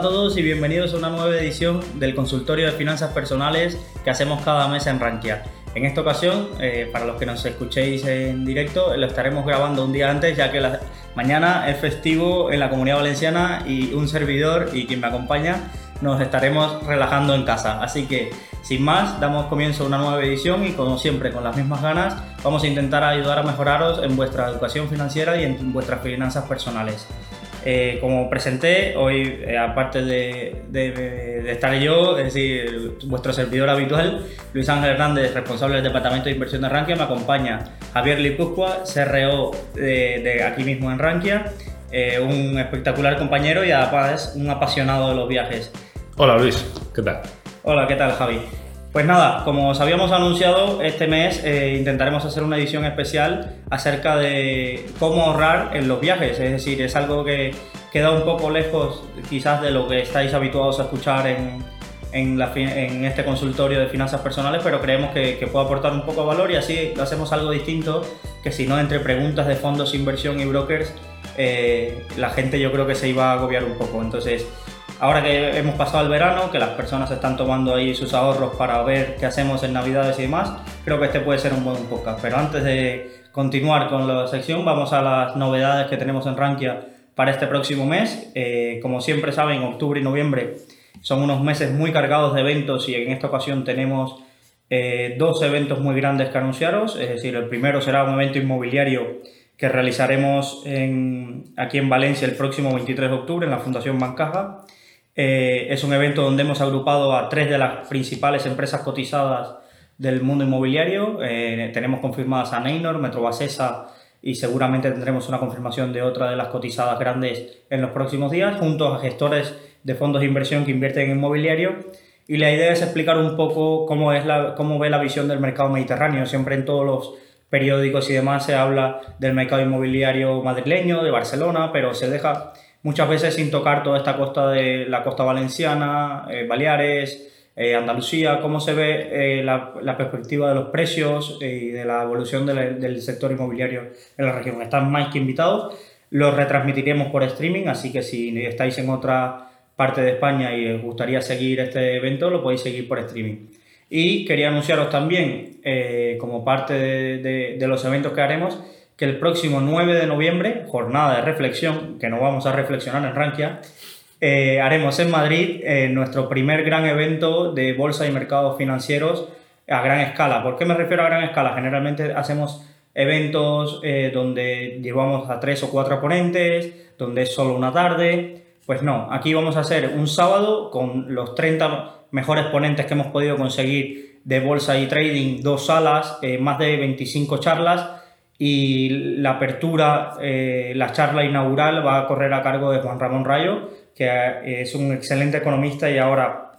A todos y bienvenidos a una nueva edición del consultorio de finanzas personales que hacemos cada mes en Rankia. En esta ocasión, eh, para los que nos escuchéis en directo, lo estaremos grabando un día antes ya que la, mañana es festivo en la comunidad valenciana y un servidor y quien me acompaña nos estaremos relajando en casa. Así que, sin más, damos comienzo a una nueva edición y como siempre, con las mismas ganas, vamos a intentar ayudar a mejoraros en vuestra educación financiera y en vuestras finanzas personales. Eh, como presenté, hoy, eh, aparte de, estar yo, es decir, vuestro servidor habitual, Luis Ángel Hernández, responsable del Departamento de Inversión de Rankia, me acompaña Javier Lipuzcoa, CRO de, aquí mismo en Rankia, eh, un espectacular compañero y además un apasionado de los viajes. Hola Luis, ¿qué tal? Hola, ¿qué tal Javi? Pues nada, como os habíamos anunciado, este mes eh, intentaremos hacer una edición especial acerca de cómo ahorrar en los viajes. Es decir, es algo que queda un poco lejos quizás de lo que estáis habituados a escuchar en, en, este consultorio de finanzas personales, pero creemos que, puede aportar un poco de valor y así hacemos algo distinto que si no entre preguntas de fondos, inversión y brokers, eh, la gente yo creo que se iba a agobiar un poco. Entonces, Ahora que hemos pasado el verano, que las personas están tomando ahí sus ahorros para ver qué hacemos en Navidades y demás, creo que este puede ser un buen podcast. Pero antes de continuar con la sección, vamos a las novedades que tenemos en Rankia para este próximo mes. Eh, como siempre saben, octubre y noviembre son unos meses muy cargados de eventos y en esta ocasión tenemos eh, dos eventos muy grandes que anunciaros. Es decir, el primero será un evento inmobiliario que realizaremos aquí en Valencia el próximo 23 de octubre en la Fundación Bancaja eh, es un evento donde hemos agrupado a tres de las principales empresas cotizadas del mundo inmobiliario. Eh, tenemos confirmadas a Neynor, Metrobasesa y seguramente tendremos una confirmación de otra de las cotizadas grandes en los próximos días, junto a gestores de fondos de inversión que invierten en inmobiliario. Y la idea es explicar un poco cómo, es cómo ve la visión del mercado mediterráneo. Siempre en todos los periódicos y demás se habla del mercado inmobiliario madrileño, de Barcelona, pero se deja muchas veces sin tocar toda esta costa de la costa valenciana, eh, Baleares, eh, Andalucía, cómo se ve eh, la, perspectiva de los precios y de la evolución del sector inmobiliario en la región. Están más que invitados, los retransmitiremos por streaming, así que si estáis en otra parte de España y os gustaría seguir este evento, lo podéis seguir por streaming. Y quería anunciaros también, como parte de, de los eventos que haremos, que el próximo 9 de noviembre, jornada de reflexión, que no vamos a reflexionar en Rankia, eh, haremos en Madrid eh, nuestro primer gran evento de bolsa y mercados financieros a gran escala. ¿Por qué me refiero a gran escala? Generalmente hacemos eventos eh, donde llevamos a tres o cuatro ponentes, donde es solo una tarde. Pues no, aquí vamos a hacer un sábado con los 30 mejores ponentes que hemos podido conseguir de bolsa y trading, dos salas, más de 25 charlas y la apertura, eh, la charla inaugural va a correr a cargo de Juan Ramón Rayo, que eh, es un excelente economista y ahora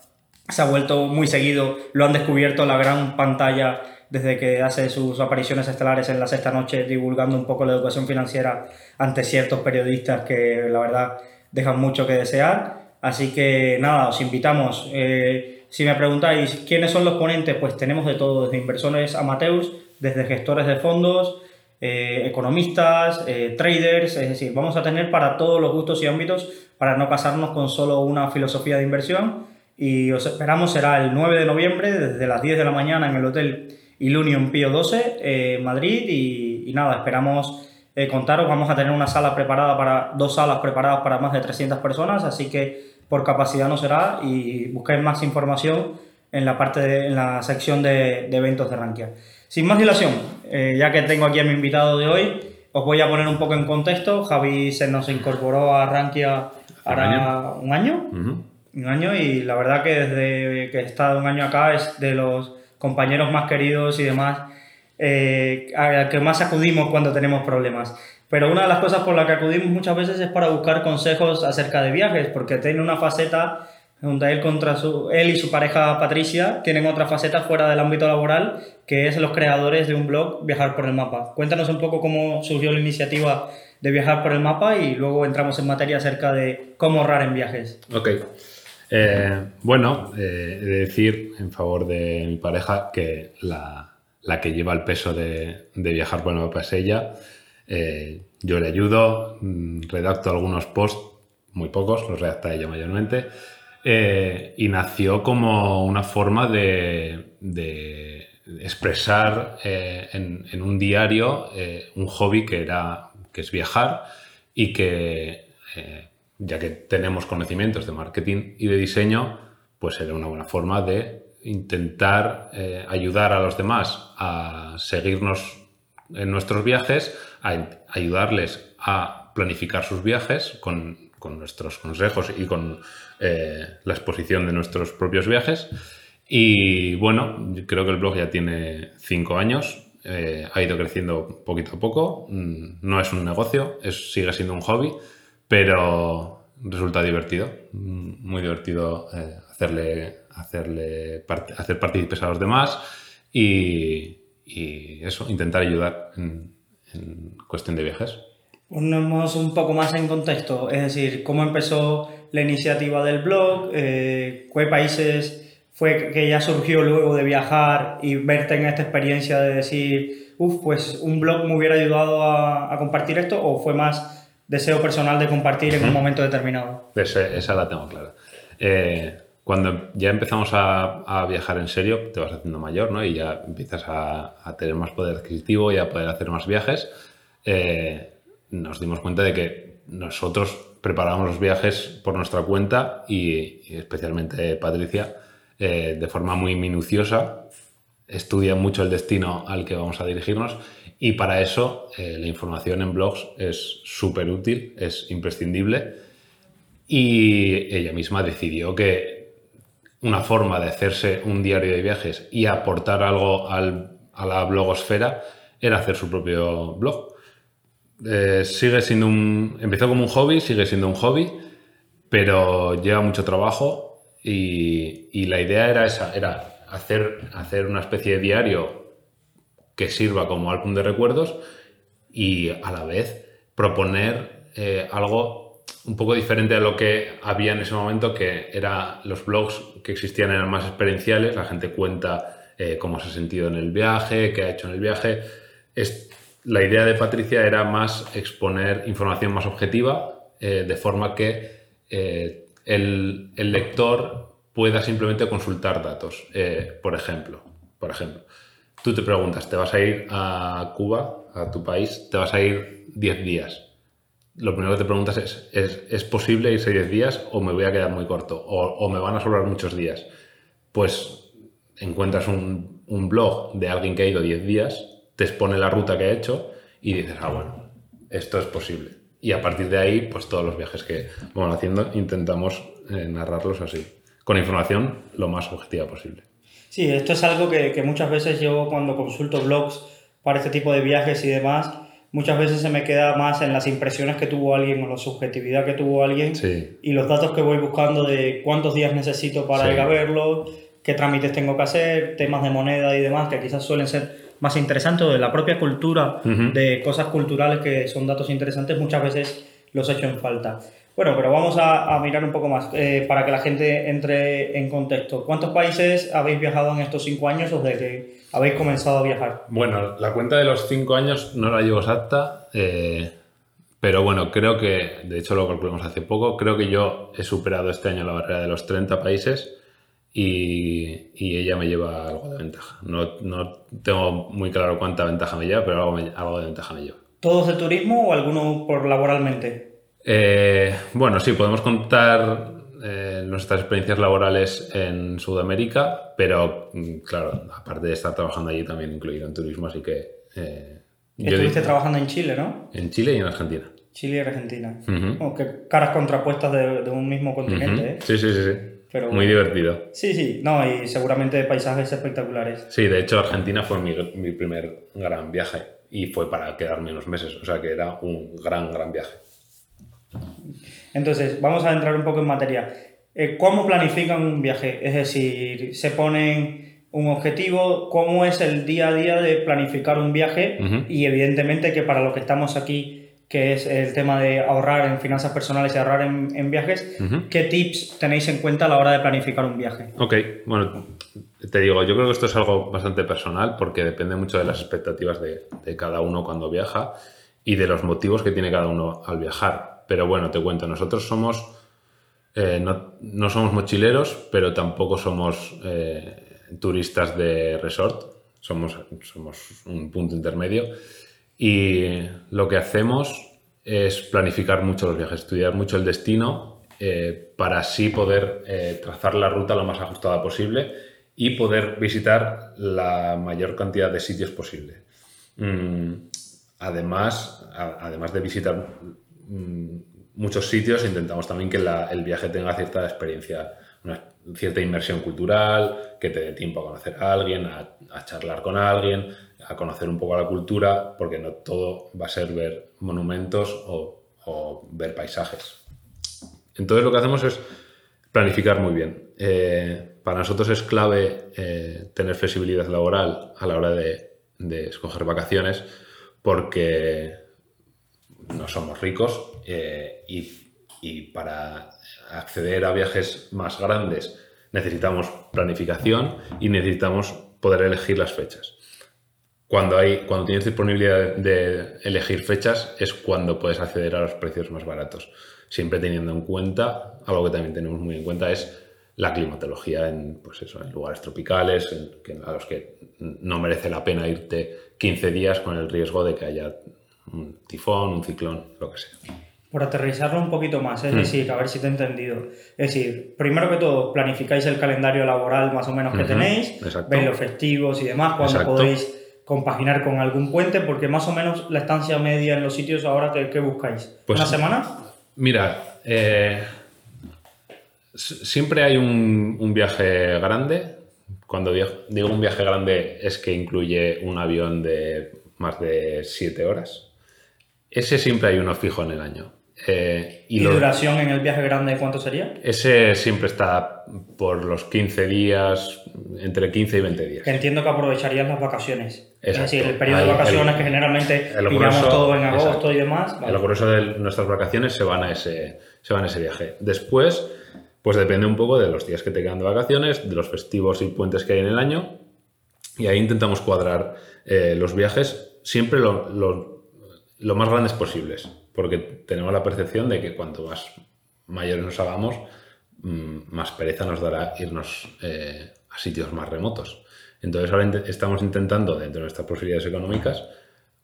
se ha vuelto muy seguido, lo han descubierto la gran pantalla desde que hace sus apariciones estelares en la sexta noche divulgando un poco la educación financiera ante ciertos periodistas que la verdad dejan mucho que desear. Así que nada, os invitamos. Eh, si me preguntáis quiénes son los ponentes, pues tenemos de todo, desde inversores amateurs, desde gestores de fondos, eh, economistas, eh, traders, es decir, vamos a tener para todos los gustos y ámbitos para no casarnos con solo una filosofía de inversión. Y os esperamos será el 9 de noviembre desde las 10 de la mañana en el Hotel Ilunion Pío 12, eh, Madrid. Y, nada, esperamos contaros, vamos a tener una sala preparada para, dos salas preparadas para más de 300 personas, así que por capacidad no será. Y busquéis más información en la parte de, en la sección de, de eventos de Rankia. Sin más dilación, eh, ya que tengo aquí a mi invitado de hoy, os voy a poner un poco en contexto. Javi se nos incorporó a Rankia ahora un año. Un año y la verdad que desde que he estado un año acá es de los compañeros más queridos y demás eh, a que más acudimos cuando tenemos problemas. Pero una de las cosas por las que acudimos muchas veces es para buscar consejos acerca de viajes, porque tiene una faceta donde él, contra su, él y su pareja Patricia tienen otra faceta fuera del ámbito laboral, que es los creadores de un blog Viajar por el Mapa. Cuéntanos un poco cómo surgió la iniciativa de Viajar por el Mapa y luego entramos en materia acerca de cómo ahorrar en viajes. Ok. Eh, bueno, eh, he de decir en favor de mi pareja que la, la que lleva el peso de, de, Viajar por el Mapa es ella. Eh, yo le ayudo, mm, redacto algunos posts muy pocos, los redacta ella mayormente. Eh, y nació como una forma de, expresar eh, en, un diario eh, un hobby que, era, que es viajar y que, ya que tenemos conocimientos de marketing y de diseño, pues era una buena forma de intentar ayudar a los demás a seguirnos en nuestros viajes, a ayudarles a planificar sus viajes con con nuestros consejos y con eh, la exposición de nuestros propios viajes. Y bueno, creo que el blog ya tiene cinco años, eh, ha ido creciendo poquito a poco, mm, no es un negocio, sigue siendo un hobby, pero resulta divertido, mm, muy divertido eh, hacerle, hacerle hacer partícipes a los demás y, eso, intentar ayudar en cuestión de viajes. Ponemos un poco más en contexto, es decir, cómo empezó la iniciativa del blog, eh, qué países fue que ya surgió luego de viajar y verte en esta experiencia de decir, uff, pues un blog me hubiera ayudado a, compartir esto, o fue más deseo personal de compartir en un momento determinado. esa la tengo clara. Eh, cuando ya empezamos a, viajar en serio, te vas haciendo mayor, ¿no? Y ya empiezas a, tener más poder adquisitivo y a poder hacer más viajes. Eh, nos dimos cuenta de que nosotros preparábamos los viajes por nuestra cuenta y, especialmente Patricia, eh, de forma muy minuciosa, estudia mucho el destino al que vamos a dirigirnos y para eso eh, la información en blogs es súper útil, es imprescindible y ella misma decidió que una forma de hacerse un diario de viajes y aportar algo a la blogosfera era hacer su propio blog. Eh, sigue siendo un. Empezó como un hobby, sigue siendo un hobby, pero lleva mucho trabajo y, la idea era esa: era hacer, hacer una especie de diario que sirva como álbum de recuerdos y a la vez proponer eh, algo un poco diferente a lo que había en ese momento, que era los blogs que existían eran más experienciales, la gente cuenta eh, cómo se ha sentido en el viaje, qué ha hecho en el viaje. La idea de Patricia era más exponer información más objetiva, eh, de forma que eh, el, lector pueda simplemente consultar datos. Eh, por ejemplo, por ejemplo, tú te preguntas, ¿te vas a ir a Cuba, a tu país? ¿Te vas a ir 10 días? Lo primero que te preguntas es, ¿es, posible irse 10 días o me voy a quedar muy corto? O, me van a sobrar muchos días? Pues encuentras un, un blog de alguien que ha ido 10 días te expone la ruta que ha hecho y dices, ah, bueno, esto es posible. Y a partir de ahí, pues todos los viajes que vamos haciendo intentamos eh, narrarlos así, con información lo más objetiva posible. Sí, esto es algo que, que, muchas veces yo cuando consulto blogs para este tipo de viajes y demás, muchas veces se me queda más en las impresiones que tuvo alguien o la subjetividad que tuvo alguien y los datos que voy buscando de cuántos días necesito para ir a verlo, qué trámites tengo que hacer, temas de moneda y demás, que quizás suelen ser más interesante de la propia cultura, de cosas culturales que son datos interesantes, muchas veces los he hecho en falta. Bueno, pero vamos a, mirar un poco más eh, para que la gente entre en contexto. ¿Cuántos países habéis viajado en estos cinco años o desde que habéis comenzado a viajar? Bueno, la cuenta de los cinco años no la llevo exacta, eh, pero bueno, creo que, de hecho lo calculamos hace poco, creo que yo he superado este año la barrera de los 30 países y, ella me lleva algo de ventaja. No, no, tengo muy claro cuánta ventaja me lleva, pero algo, de ventaja me lleva. ¿Todos de turismo o alguno por laboralmente? Eh, bueno, sí, podemos contar eh, nuestras experiencias laborales en Sudamérica, pero mm, claro, aparte de estar trabajando allí también incluido en turismo, así que... Eh, Estuviste trabajando en Chile, ¿no? En Chile y en Argentina. Chile y Argentina. caras contrapuestas de, un mismo continente. Sí, sí, sí. sí. Muy divertido. Sí, sí, no, y seguramente paisajes espectaculares. Sí, de hecho Argentina fue mi, mi primer gran viaje y fue para quedarme unos meses, o sea que era un gran, gran viaje. Entonces, vamos a entrar un poco en materia. Eh, ¿Cómo planifican un viaje? Es decir, se ponen un objetivo, ¿cómo es el día a día de planificar un viaje? Y evidentemente que para lo que estamos aquí que es el tema de ahorrar en finanzas personales y ahorrar en, viajes. ¿Qué tips tenéis en cuenta a la hora de planificar un viaje? Ok, bueno, te digo, yo creo que esto es algo bastante personal porque depende mucho de las expectativas de, cada uno cuando viaja y de los motivos que tiene cada uno al viajar. Pero bueno, te cuento, nosotros somos, eh, no, somos mochileros, pero tampoco somos eh, turistas de resort, somos, somos un punto intermedio. Y lo que hacemos es planificar mucho los viajes, estudiar mucho el destino eh, para así poder trazar la ruta lo más ajustada posible y poder visitar la mayor cantidad de sitios posible. Mm, además, además de visitar mm, muchos sitios, intentamos también que el viaje tenga cierta experiencia, una cierta inmersión cultural, que te dé tiempo a conocer a alguien, a, charlar con alguien, a conocer un poco la cultura, porque no todo va a ser ver monumentos o, ver paisajes. Entonces lo que hacemos es planificar muy bien. Eh, para nosotros es clave eh, tener flexibilidad laboral a la hora de, escoger vacaciones porque no somos ricos eh, y, para acceder a viajes más grandes necesitamos planificación y necesitamos poder elegir las fechas. Cuando, hay, cuando tienes disponibilidad de elegir fechas es cuando puedes acceder a los precios más baratos. Siempre teniendo en cuenta, algo que también tenemos muy en cuenta es la climatología en, pues eso, en lugares tropicales, a los que no merece la pena irte 15 días con el riesgo de que haya un tifón, un ciclón, lo que sea. Por aterrizarlo un poquito más, es mm. decir, a ver si te he entendido. Es decir, primero que todo, planificáis el calendario laboral más o menos que tenéis, veis los festivos y demás, cuando podéis compaginar con algún puente, porque más o menos la estancia media en los sitios ahora, ¿qué, buscáis? Pues, ¿Una semana? Mira, eh, Siempre hay un, viaje grande. Cuando digo un viaje grande es que incluye un avión de más de 7 horas. Ese siempre hay uno fijo en el año. Eh, ¿Y, duración en el viaje grande cuánto sería? Ese siempre está por los 15 días, entre 15 y 20 días. entiendo que aprovecharías las vacaciones. Es decir, el periodo de vacaciones que generalmente pillamos todo en agosto y demás. El grueso de nuestras vacaciones se van, a ese, se van a ese viaje. Después pues depende un poco de los días que te quedan de vacaciones, de los festivos y puentes que hay en el año. Y ahí intentamos cuadrar eh, los viajes siempre lo, más grandes posibles, porque tenemos la percepción de que cuanto más mayores nos hagamos, mm, más pereza nos dará irnos eh, a sitios más remotos. Entonces ahora estamos intentando, dentro de nuestras posibilidades económicas,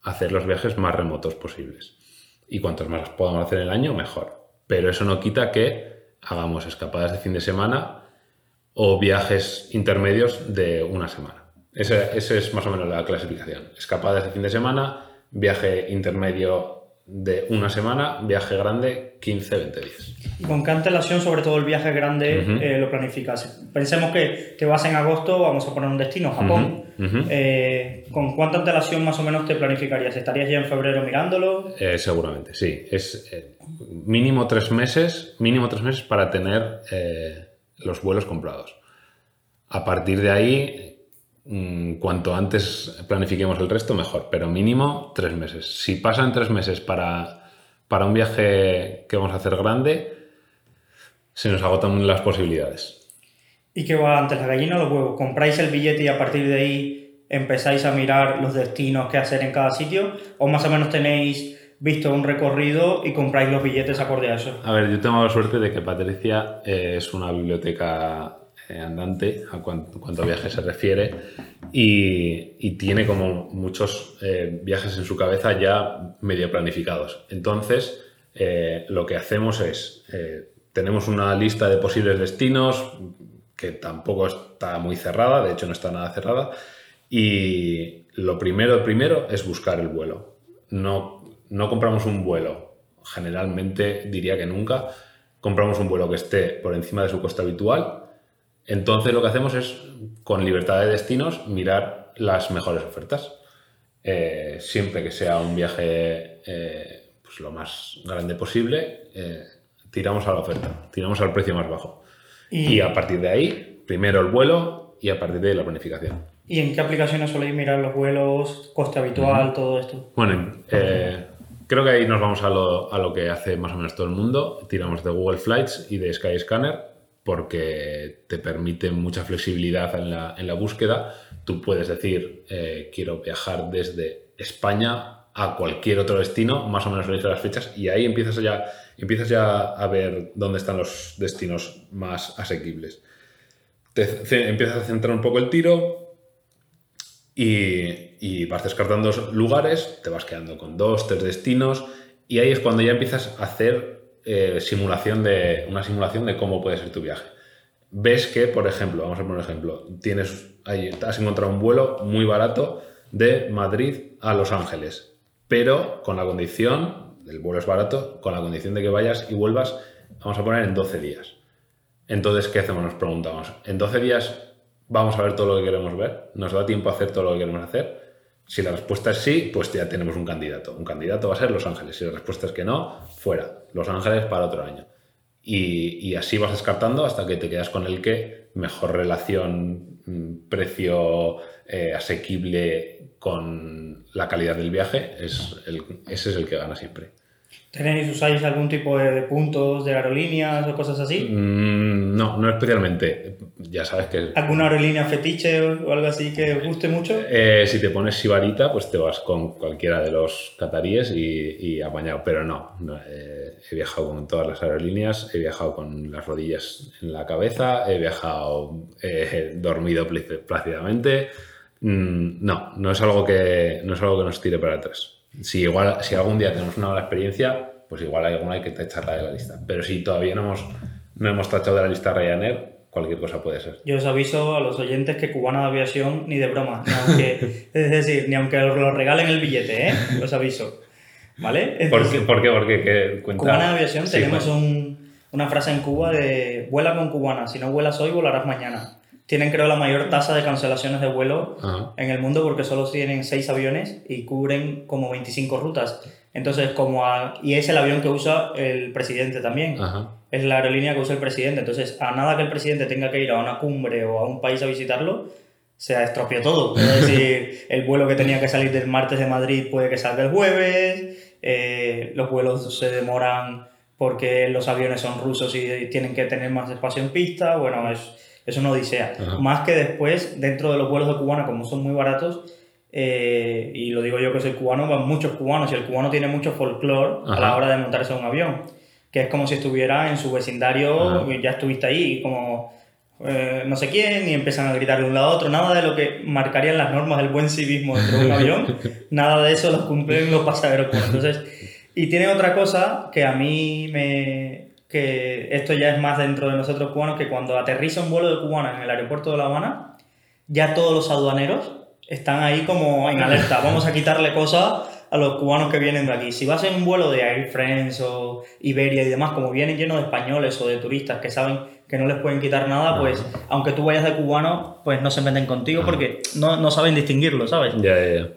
hacer los viajes más remotos posibles. Y cuantos más podamos hacer en el año, mejor. Pero eso no quita que hagamos escapadas de fin de semana o viajes intermedios de una semana. Esa, es más o menos la clasificación. Escapadas de fin de semana, viaje intermedio de una semana, viaje grande 15-20 días. ¿Y con qué antelación, sobre todo el viaje grande, eh, lo planificas? Pensemos que, te vas en agosto, vamos a poner un destino, Japón. Eh, ¿Con cuánta antelación más o menos te planificarías? ¿Estarías ya en febrero mirándolo? Eh, seguramente, sí. Es mínimo tres meses, mínimo tres meses para tener los vuelos comprados. A partir de ahí, cuanto antes planifiquemos el resto, mejor, pero mínimo tres meses. Si pasan tres meses para, para un viaje que vamos a hacer grande, se nos agotan las posibilidades. ¿Y qué va antes, la gallina o los huevos? ¿Compráis el billete y a partir de ahí empezáis a mirar los destinos que hacer en cada sitio? ¿O más o menos tenéis visto un recorrido y compráis los billetes acorde a eso? A ver, yo tengo la suerte de que Patricia eh, es una biblioteca andante a cuanto, a viajes se refiere y, tiene como muchos eh, viajes en su cabeza ya medio planificados. Entonces, lo que hacemos es, tenemos una lista de posibles destinos, que tampoco está muy cerrada, de hecho no está nada cerrada. Y lo primero, primero es buscar el vuelo. No, no compramos un vuelo, generalmente diría que nunca, compramos un vuelo que esté por encima de su coste habitual. Entonces lo que hacemos es, con libertad de destinos, mirar las mejores ofertas. Eh, siempre que sea un viaje eh, pues lo más grande posible, eh, tiramos a la oferta, tiramos al precio más bajo. Y, a partir de ahí, primero el vuelo y a partir de ahí la planificación. ¿Y en qué aplicaciones soléis mirar los vuelos, coste habitual, todo esto? Bueno, creo que ahí nos vamos a lo, a lo, que hace más o menos todo el mundo. Tiramos de Google Flights y de Skyscanner porque te permite mucha flexibilidad en la, en la búsqueda. Tú puedes decir, eh, quiero viajar desde España a cualquier otro destino, más o menos eliges las fechas y ahí empiezas ya empiezas ya a ver dónde están los destinos más asequibles. Te empiezas a centrar un poco el tiro y, y vas descartando lugares, te vas quedando con dos, tres destinos y ahí es cuando ya empiezas a hacer eh, simulación de, una simulación de cómo puede ser tu viaje. Ves que, por ejemplo, vamos a poner un ejemplo, tienes, ahí, has encontrado un vuelo muy barato de Madrid a Los Ángeles, pero con la condición, el vuelo es barato, con la condición de que vayas y vuelvas, vamos a poner en 12 días. Entonces, ¿qué hacemos? Nos preguntamos, ¿en 12 días vamos a ver todo lo que queremos ver? ¿Nos da tiempo a hacer todo lo que queremos hacer? Si la respuesta es sí, pues ya tenemos un candidato. Un candidato va a ser Los Ángeles. Si la respuesta es que no, fuera. Los Ángeles para otro año. Y, así vas descartando hasta que te quedas con el que mejor relación mm, precio eh, asequible con la calidad del viaje, es ese es el que gana siempre. ¿Tenéis, usáis algún tipo de puntos de aerolíneas o cosas así? Mm, no, no especialmente. Ya sabes que... ¿Alguna aerolínea fetiche o algo así que os guste mucho? Eh, si te pones Sibarita, pues te vas con cualquiera de los cataríes y, y apañado. Pero no, eh, he viajado con todas las aerolíneas, he viajado con las rodillas en la cabeza, he viajado he dormido plácidamente. Mm, no, no es, algo que, no es algo que nos tire para atrás. Si igual, si algún día tenemos una mala experiencia, pues igual hay alguna que tacharla de la lista. Pero si todavía no hemos, no hemos tachado de la lista Ryanair, cualquier cosa puede ser. Yo os aviso a los oyentes que cubana de aviación ni de broma, aunque, es decir, ni aunque lo regalen el billete, ¿eh? Os aviso. ¿Vale? ¿Por, qué, ¿Por, qué? Porque Cubana de aviación tenemos una frase en Cuba de vuela con cubana, si no vuelas hoy volarás mañana tienen creo la mayor tasa de cancelaciones de vuelo en el mundo porque solo tienen 6 aviones y cubren como 25 rutas. Entonces, como y es el avión que usa el presidente también. Es la aerolínea que usa el presidente. Entonces, a nada que el presidente tenga que ir a una cumbre o a un país a visitarlo, se estropeó todo. Es decir, el vuelo que tenía que salir del martes de Madrid puede que salga el jueves, eh, los vuelos se demoran porque los aviones son rusos y tienen que tener más espacio en pista. Bueno, es es una odisea. Más que después, dentro de los vuelos de cubana, como son muy baratos, eh, y lo digo yo que soy cubano, van muchos cubanos y el cubano tiene mucho folclore a la hora de montarse en un avión, que es como si estuviera en su vecindario, ya estuviste ahí, como eh, no sé quién, y empiezan a gritar de un lado a otro, nada de lo que marcarían las normas del buen civismo dentro de un avión, nada de eso lo cumplen los pasajeros. Entonces, y tiene otra cosa que a mí me, que esto ya es más dentro de nosotros cubanos, que cuando aterriza un vuelo de cubanos en el aeropuerto de La Habana, ya todos los aduaneros están ahí como en alerta. Vamos a quitarle cosas a los cubanos que vienen de aquí. Si vas en un vuelo de Air France o Iberia y demás, como vienen llenos de españoles o de turistas que saben que no les pueden quitar nada, pues aunque tú vayas de cubano, pues no se meten contigo porque no, no saben distinguirlo, ¿sabes?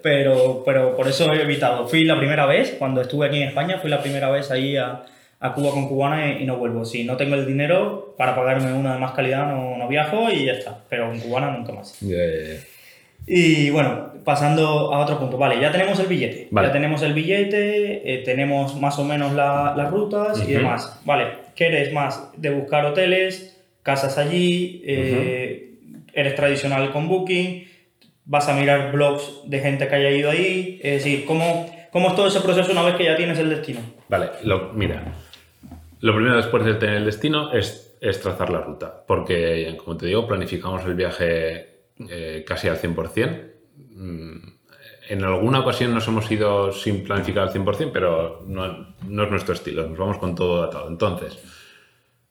Pero, pero por eso he evitado. Fui la primera vez, cuando estuve aquí en España, fui la primera vez ahí a, a Cuba con cubana y, no vuelvo. Si no tengo el dinero para pagarme una de más calidad, no, no viajo y ya está. Pero con cubana nunca más. Y bueno, pasando a otro punto. Vale, ya tenemos el billete. Ya tenemos el billete, eh, tenemos más o menos las rutas y demás. Vale, ¿qué eres más de buscar hoteles, casas allí? Eh, ¿Eres tradicional con Booking? ¿Vas a mirar blogs de gente que haya ido ahí? Es decir, ¿cómo, cómo es todo ese proceso una vez que ya tienes el destino? Vale, lo, mira, lo primero después de tener el destino es, trazar la ruta, porque, como te digo, planificamos el viaje eh, casi al 100%. Mm, en alguna ocasión nos hemos ido sin planificar al 100%, pero no, es nuestro estilo, nos vamos con todo atado. Entonces,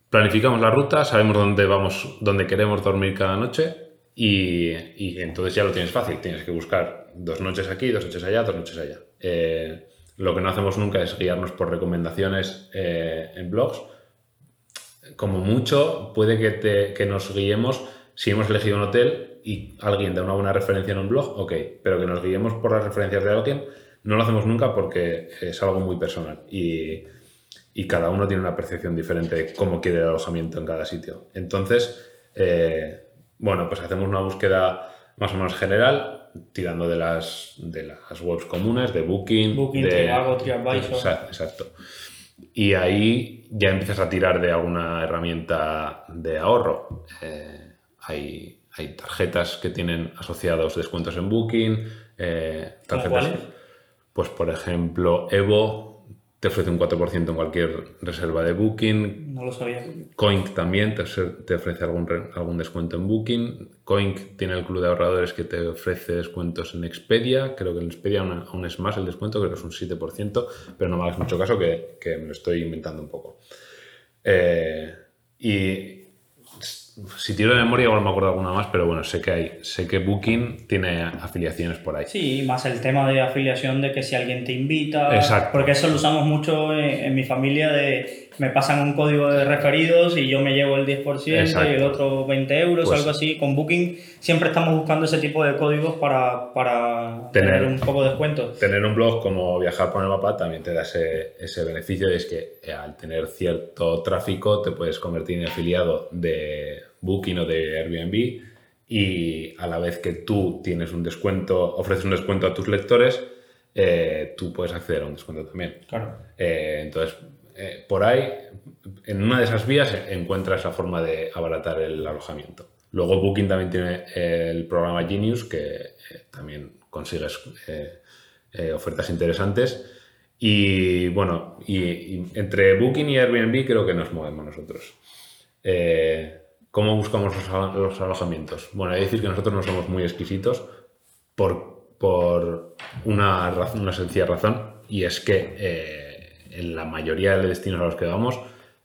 planificamos la ruta, sabemos dónde, vamos, dónde queremos dormir cada noche y, entonces ya lo tienes fácil. Tienes que buscar dos noches aquí, dos noches allá, dos noches allá. Eh, lo que no hacemos nunca es guiarnos por recomendaciones eh, en blogs. Como mucho, puede que, te, que nos guiemos si hemos elegido un hotel y alguien da una buena referencia en un blog, ok, pero que nos guiemos por las referencias de alguien, no lo hacemos nunca porque es algo muy personal y, y cada uno tiene una percepción diferente de cómo quiere el alojamiento en cada sitio. Entonces, eh, bueno, pues hacemos una búsqueda más o menos general, tirando de las, de las webs comunes, de Booking, Booking de, TripAdvisor. Exacto, Y ahí ya empiezas a tirar de alguna herramienta de ahorro. Eh, hay, hay, tarjetas que tienen asociados descuentos en Booking. Eh, tarjetas, Pues por ejemplo, Evo te ofrece un 4% en cualquier reserva de Booking. No lo sabía. Coink también te, te ofrece algún, algún descuento en Booking. Coink tiene el club de ahorradores que te ofrece descuentos en Expedia. Creo que en Expedia aún, es más el descuento, creo que es un 7%, pero no me hagas mucho caso que, que me lo estoy inventando un poco. Eh, y si tiro de memoria, igual me acuerdo alguna más, pero bueno, sé que hay, sé que Booking tiene afiliaciones por ahí. Sí, más el tema de afiliación de que si alguien te invita. Exacto. Porque eso lo usamos mucho en, mi familia de me pasan un código de referidos y yo me llevo el 10% y el otro 20 euros, o pues algo así. Con Booking siempre estamos buscando ese tipo de códigos para, para tener, un poco de descuento. Tener un blog como Viajar por el Mapa también te da ese, ese beneficio y es que eh, al tener cierto tráfico te puedes convertir en afiliado de Booking o de Airbnb y a la vez que tú tienes un descuento, ofreces un descuento a tus lectores, eh, tú puedes acceder a un descuento también. Claro. Eh, entonces, eh, por ahí, en una de esas vías encuentras la forma de abaratar el alojamiento. Luego Booking también tiene el programa Genius, que también consigues ofertas interesantes. Y bueno, y, entre Booking y Airbnb creo que nos movemos nosotros. ¿Cómo buscamos los, alojamientos? Bueno, hay que decir que nosotros no somos muy exquisitos por, por una, razón, una sencilla razón, y es que eh, en la mayoría de destinos a los que vamos,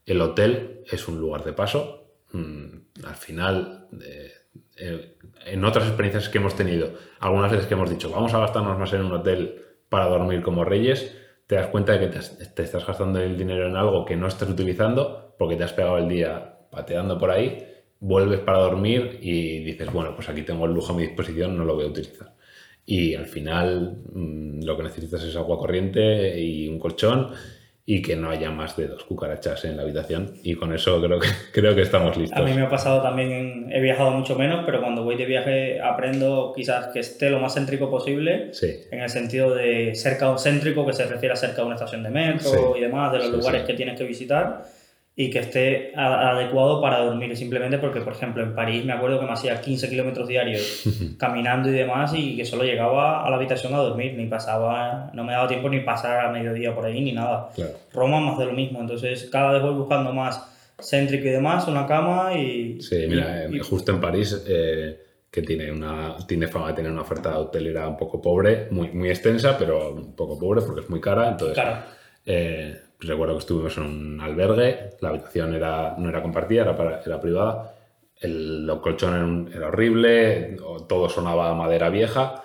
el hotel es un lugar de paso. Mm, al final, eh, en otras experiencias que hemos tenido, algunas veces que hemos dicho, vamos a gastarnos más en un hotel para dormir como reyes, te das cuenta de que te estás gastando el dinero en algo que no estás utilizando porque te has pegado el día pateando por ahí vuelves para dormir y dices, bueno, pues aquí tengo el lujo a mi disposición, no lo voy a utilizar. Y al final mm, lo que necesitas es agua corriente y un colchón y que no haya más de dos cucarachas en la habitación. Y con eso creo que, creo que estamos listos. A mí me ha pasado también, he viajado mucho menos, pero cuando voy de viaje aprendo quizás que esté lo más céntrico posible, en el sentido de cerca céntrico, que se refiere a cerca de una estación de metro y demás, de los lugares que tienes que visitar y que esté adecuado para dormir, simplemente porque, por ejemplo, en París me acuerdo que me hacía 15 kilómetros diarios caminando y demás y que solo llegaba a la habitación a dormir, ni pasaba, no me daba tiempo ni pasar a mediodía por ahí ni nada. Roma más de lo mismo, entonces cada vez voy buscando más céntrico y demás, una cama y... Sí, mira, eh, justo en París... Eh, que tiene, una, tiene fama de tener una oferta hotelera un poco pobre, muy, muy extensa, pero un poco pobre porque es muy cara. Entonces, claro. Eh, recuerdo que estuvimos en un albergue, la habitación era, no era compartida, era, era privada, el, colchón era, horrible, todo sonaba a madera vieja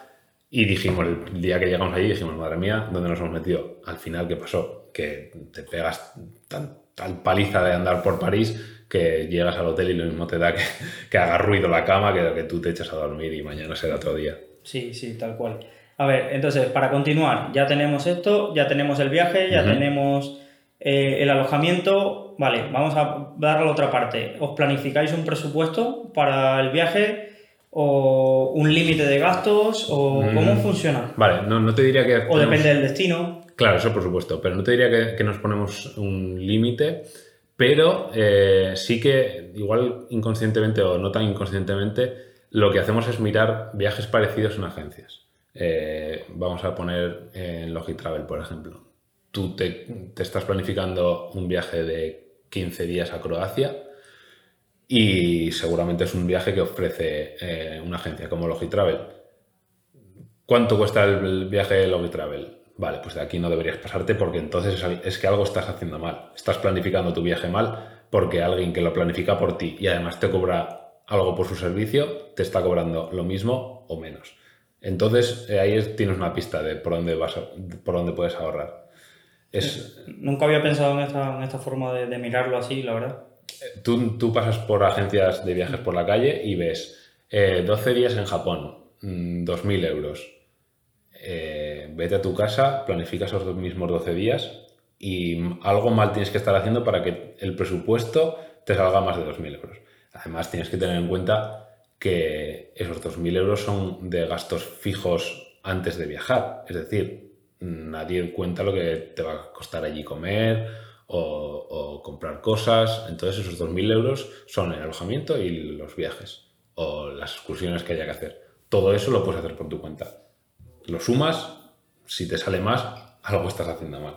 y dijimos, el día que llegamos allí, dijimos, madre mía, ¿dónde nos hemos metido? Al final, ¿qué pasó? Que te pegas tan, tal paliza de andar por París que llegas al hotel y lo mismo te da que, que haga ruido la cama que, que tú te echas a dormir y mañana será otro día. Sí, sí, tal cual. A ver, entonces, para continuar, ya tenemos esto, ya tenemos el viaje, ya tenemos eh, el alojamiento. Vale, vamos a dar la otra parte. ¿Os planificáis un presupuesto para el viaje o un límite de gastos o cómo mm, funciona? Vale, no, no te diría que... O depende del destino. Claro, eso por supuesto, pero no te diría que, que nos ponemos un límite, pero eh, sí que igual inconscientemente o no tan inconscientemente, lo que hacemos es mirar viajes parecidos en agencias. Eh, vamos a poner en Logitravel, por ejemplo. Tú te, estás planificando un viaje de 15 días a Croacia y seguramente es un viaje que ofrece eh, una agencia como Logitravel. ¿Cuánto cuesta el viaje de Logitravel? Vale, pues de aquí no deberías pasarte porque entonces es que algo estás haciendo mal. Estás planificando tu viaje mal porque alguien que lo planifica por ti y además te cobra algo por su servicio, te está cobrando lo mismo o menos. Entonces eh, ahí tienes una pista de por dónde, vas por dónde puedes ahorrar. Es, Nunca había pensado en esta, forma de, mirarlo así, la verdad. Eh, tú, tú, pasas por agencias de viajes por la calle y ves 12 eh, días en Japón, 2.000 mm, euros. vete a tu casa, planifica esos mismos 12 días y algo mal tienes que estar haciendo para que el presupuesto te salga más de 2.000 euros. Además, tienes que tener en cuenta que esos 2.000 euros son de gastos fijos antes de viajar. Es decir, nadie cuenta lo que te va a costar allí comer o, comprar cosas. Entonces esos 2.000 euros son el alojamiento y los viajes o las excursiones que haya que hacer. Todo eso lo puedes hacer por tu cuenta. Lo sumas, si te sale más, algo estás haciendo mal.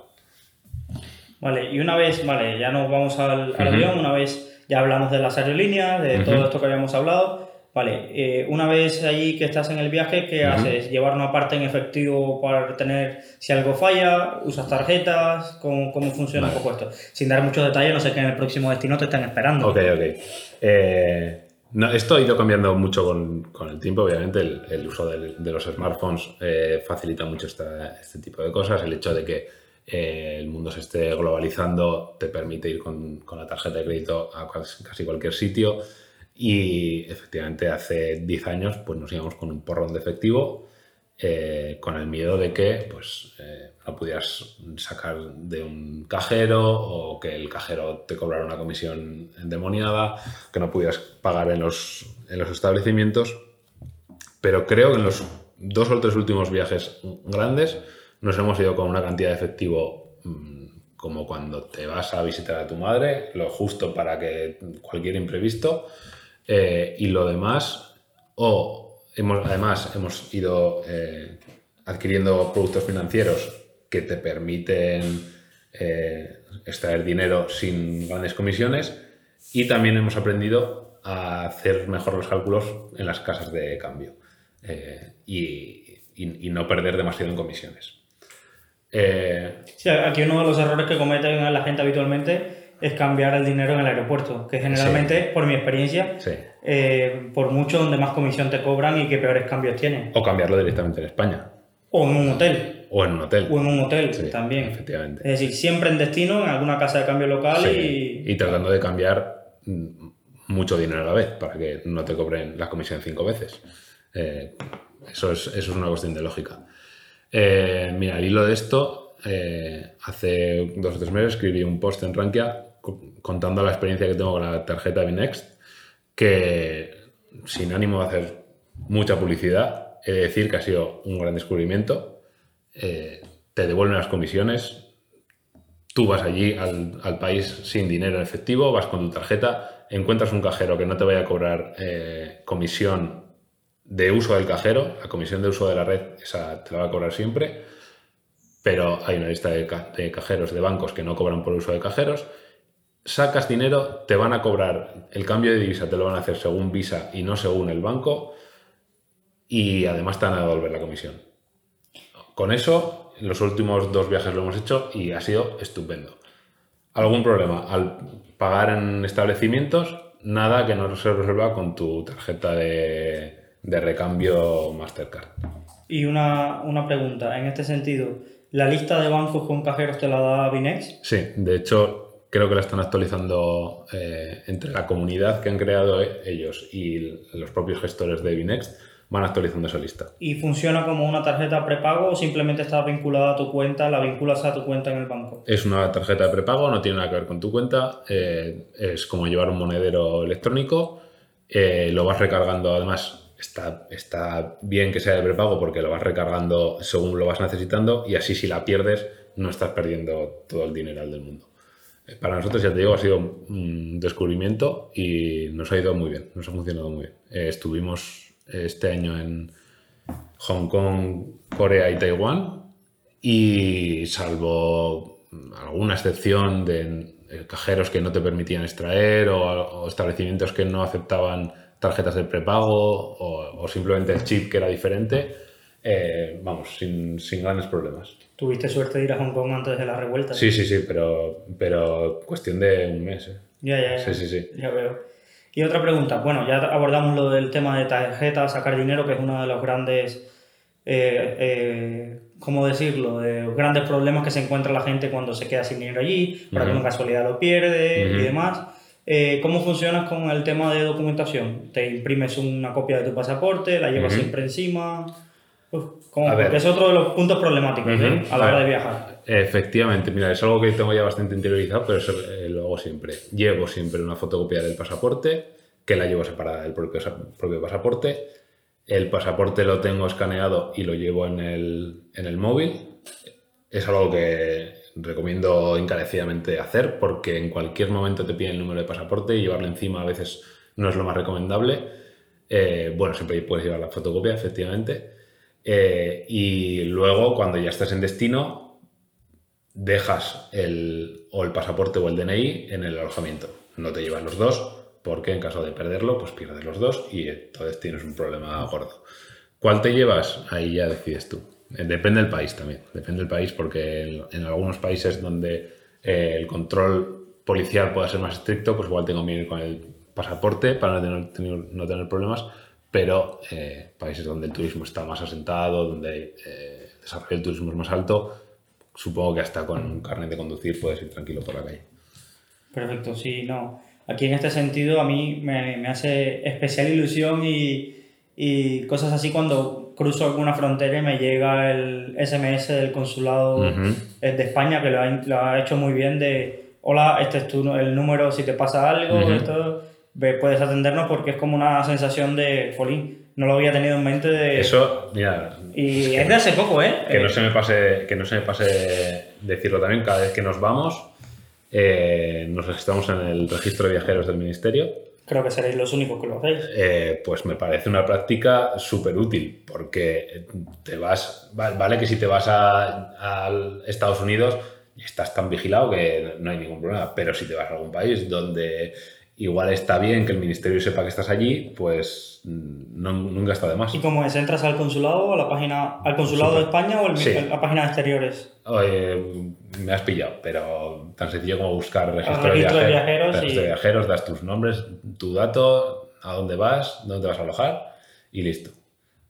Vale, y una vez, vale, ya nos vamos al, al avión, una vez ya hablamos de las aerolíneas, de todo esto que habíamos hablado. Vale, eh, una vez allí que estás en el viaje, ¿qué haces? ¿Llevar una parte en efectivo para tener, si algo falla? ¿Usas tarjetas? ¿Cómo, cómo funciona un poco esto? Sin dar muchos detalles, no sé qué en el próximo destino te están esperando. Ok, ok. Eh, no, esto ha ido cambiando mucho con, con el tiempo, obviamente. El, el uso del- de los smartphones eh, facilita mucho esta- este tipo de cosas. El hecho de que eh, el mundo se esté globalizando te permite ir con, con la tarjeta de crédito a casi cualquier sitio. Y efectivamente, hace 10 años pues nos íbamos con un porrón de efectivo, eh, con el miedo de que pues, eh, no pudieras sacar de un cajero o que el cajero te cobrara una comisión endemoniada, que no pudieras pagar en los, en los establecimientos. Pero creo que en los dos o tres últimos viajes grandes nos hemos ido con una cantidad de efectivo mm, como cuando te vas a visitar a tu madre, lo justo para que cualquier imprevisto. Eh, y lo demás, o hemos, además hemos ido eh, adquiriendo productos financieros que te permiten eh, extraer dinero sin grandes comisiones y también hemos aprendido a hacer mejor los cálculos en las casas de cambio y, y- no perder demasiado en comisiones. Sí, aquí uno de los errores que cometen la gente habitualmente es cambiar el dinero en el aeropuerto, que generalmente, por mi experiencia, sí. eh, por mucho donde más comisión te cobran y que peores cambios tienen. O cambiarlo directamente en España O en un hotel, o en un hotel. o en un hotel Sí, también. Efectivamente. Es decir, siempre en destino, en alguna casa de cambio local y... y tratando de cambiar mm, mucho dinero a la vez para que no te cobren la comisión cinco veces. Eh, eso, es, eso es una cuestión de lógica. Eh, mira, al hilo de esto, eh, hace dos o tres meses escribí un post en Rankia contando la experiencia que tengo con la tarjeta Binext, que sin ánimo de hacer mucha publicidad, he de decir que ha sido un gran descubrimiento. Eh, te devuelven las comisiones, Tú vas allí al, país sin dinero en efectivo, vas con tu tarjeta, encuentras un cajero que no te vaya a cobrar eh, comisión de uso del cajero, la comisión de uso de la red, esa te la va a cobrar siempre, pero hay una lista de cajeros de bancos que no cobran por uso de cajeros. Sacas dinero, te van a cobrar el cambio de divisa, te lo van a hacer según Visa y no según el banco, y además te van a devolver la comisión. Con eso, en los últimos dos viajes lo hemos hecho y ha sido estupendo. ¿Algún problema? Al pagar en establecimientos, nada que no se resuelva con tu tarjeta de, de recambio Mastercard. Y una, una pregunta, en este sentido, ¿la lista de bancos con cajeros te la da Binex? Sí, de hecho, creo que la están actualizando eh, entre la comunidad que han creado e- ellos y los propios gestores de Binext, van actualizando esa lista. ¿Y funciona como una tarjeta prepago o simplemente está vinculada a tu cuenta, la vinculas a tu cuenta en el banco? Es una tarjeta de prepago, no tiene nada que ver con tu cuenta. eh, es como llevar un monedero electrónico. eh, lo vas recargando, además, está, está bien que sea de prepago porque lo vas recargando según lo vas necesitando y así si la pierdes no estás perdiendo todo el dinero del mundo. Para nosotros, ya te digo, ha sido un descubrimiento y nos ha ido muy bien, nos ha funcionado muy bien. Eh, estuvimos este año en Hong Kong, Corea y Taiwán y salvo alguna excepción de eh, cajeros que no te permitían extraer o, o establecimientos que no aceptaban tarjetas de prepago o simplemente el chip que era diferente, eh, vamos, sin, sin grandes problemas. ¿Tuviste suerte de ir a Hong Kong antes de la revuelta? Sí, sí, sí, pero, pero cuestión de un mes. ¿eh? Ya, ya, ya. Sí, sí, sí. Ya veo. Y otra pregunta, bueno, ya abordamos lo del tema de tarjetas, sacar dinero, que es uno de los grandes, eh, eh, ¿cómo decirlo?, de los grandes problemas que se encuentra la gente cuando se queda sin dinero allí, para que Ujú. una casualidad lo pierde Ujú. y demás. Eh, ¿Cómo funcionas con el tema de documentación? ¿Te imprimes una copia de tu pasaporte, la llevas Ujú. siempre encima? Es otro de los puntos problemáticos. ¿eh? a la A hora ver. de viajar. Efectivamente, mira, es algo que tengo ya bastante interiorizado, pero eso eh, lo hago siempre. Llevo siempre una fotocopia del pasaporte, que la llevo separada del propio pasaporte. El pasaporte lo tengo escaneado y lo llevo en el, en el móvil. Es algo que recomiendo encarecidamente hacer porque en cualquier momento te piden el número de pasaporte y llevarlo encima a veces no es lo más recomendable. Eh, bueno, siempre puedes llevar la fotocopia, efectivamente. Eh, y luego, cuando ya estás en destino, dejas el, o el pasaporte o el DNI en el alojamiento. No te llevas los dos porque en caso de perderlo, pues pierdes los dos y entonces tienes un problema gordo. ¿Cuál te llevas? Ahí ya decides tú. Eh, depende del país también. Depende del país porque en, algunos países donde eh, el control policial pueda ser más estricto, pues igual tengo que ir con el pasaporte para no tener, no tener problemas, pero eh, países donde el turismo está más asentado, donde el desarrollo del turismo es más alto, supongo que hasta con un carnet de conducir puedes ir tranquilo por la calle. Perfecto, sí, no. Aquí en este sentido a mí me, me hace especial ilusión y, y, cosas así cuando cruzo alguna frontera y me llega el SMS del consulado de España que lo ha, lo ha, hecho muy bien de, hola, este es tu, el número si te pasa algo, esto, puedes atendernos porque es como una sensación de, folín, no lo había tenido en mente de... Eso, mira... Y es de hace poco, ¿eh? Que no, se me pase, que no se me pase decirlo también, cada vez que nos vamos eh, nos registramos en el registro de viajeros del ministerio. Creo que seréis los únicos que lo hacéis. Eh, pues me parece una práctica súper útil, porque te vas, vale que si te vas a, Estados Unidos estás tan vigilado que no hay ningún problema, pero si te vas a algún país donde igual está bien que el ministerio sepa que estás allí, pues mm, nunca está de más. ¿Y cómo es? ¿Entras al consulado, a la página, al consulado de España o a la página de exteriores? me has pillado, pero tan sencillo como buscar registro, de, viajeros, registro de viajeros, das tus nombres, tu dato, a dónde vas, dónde te vas a alojar y listo.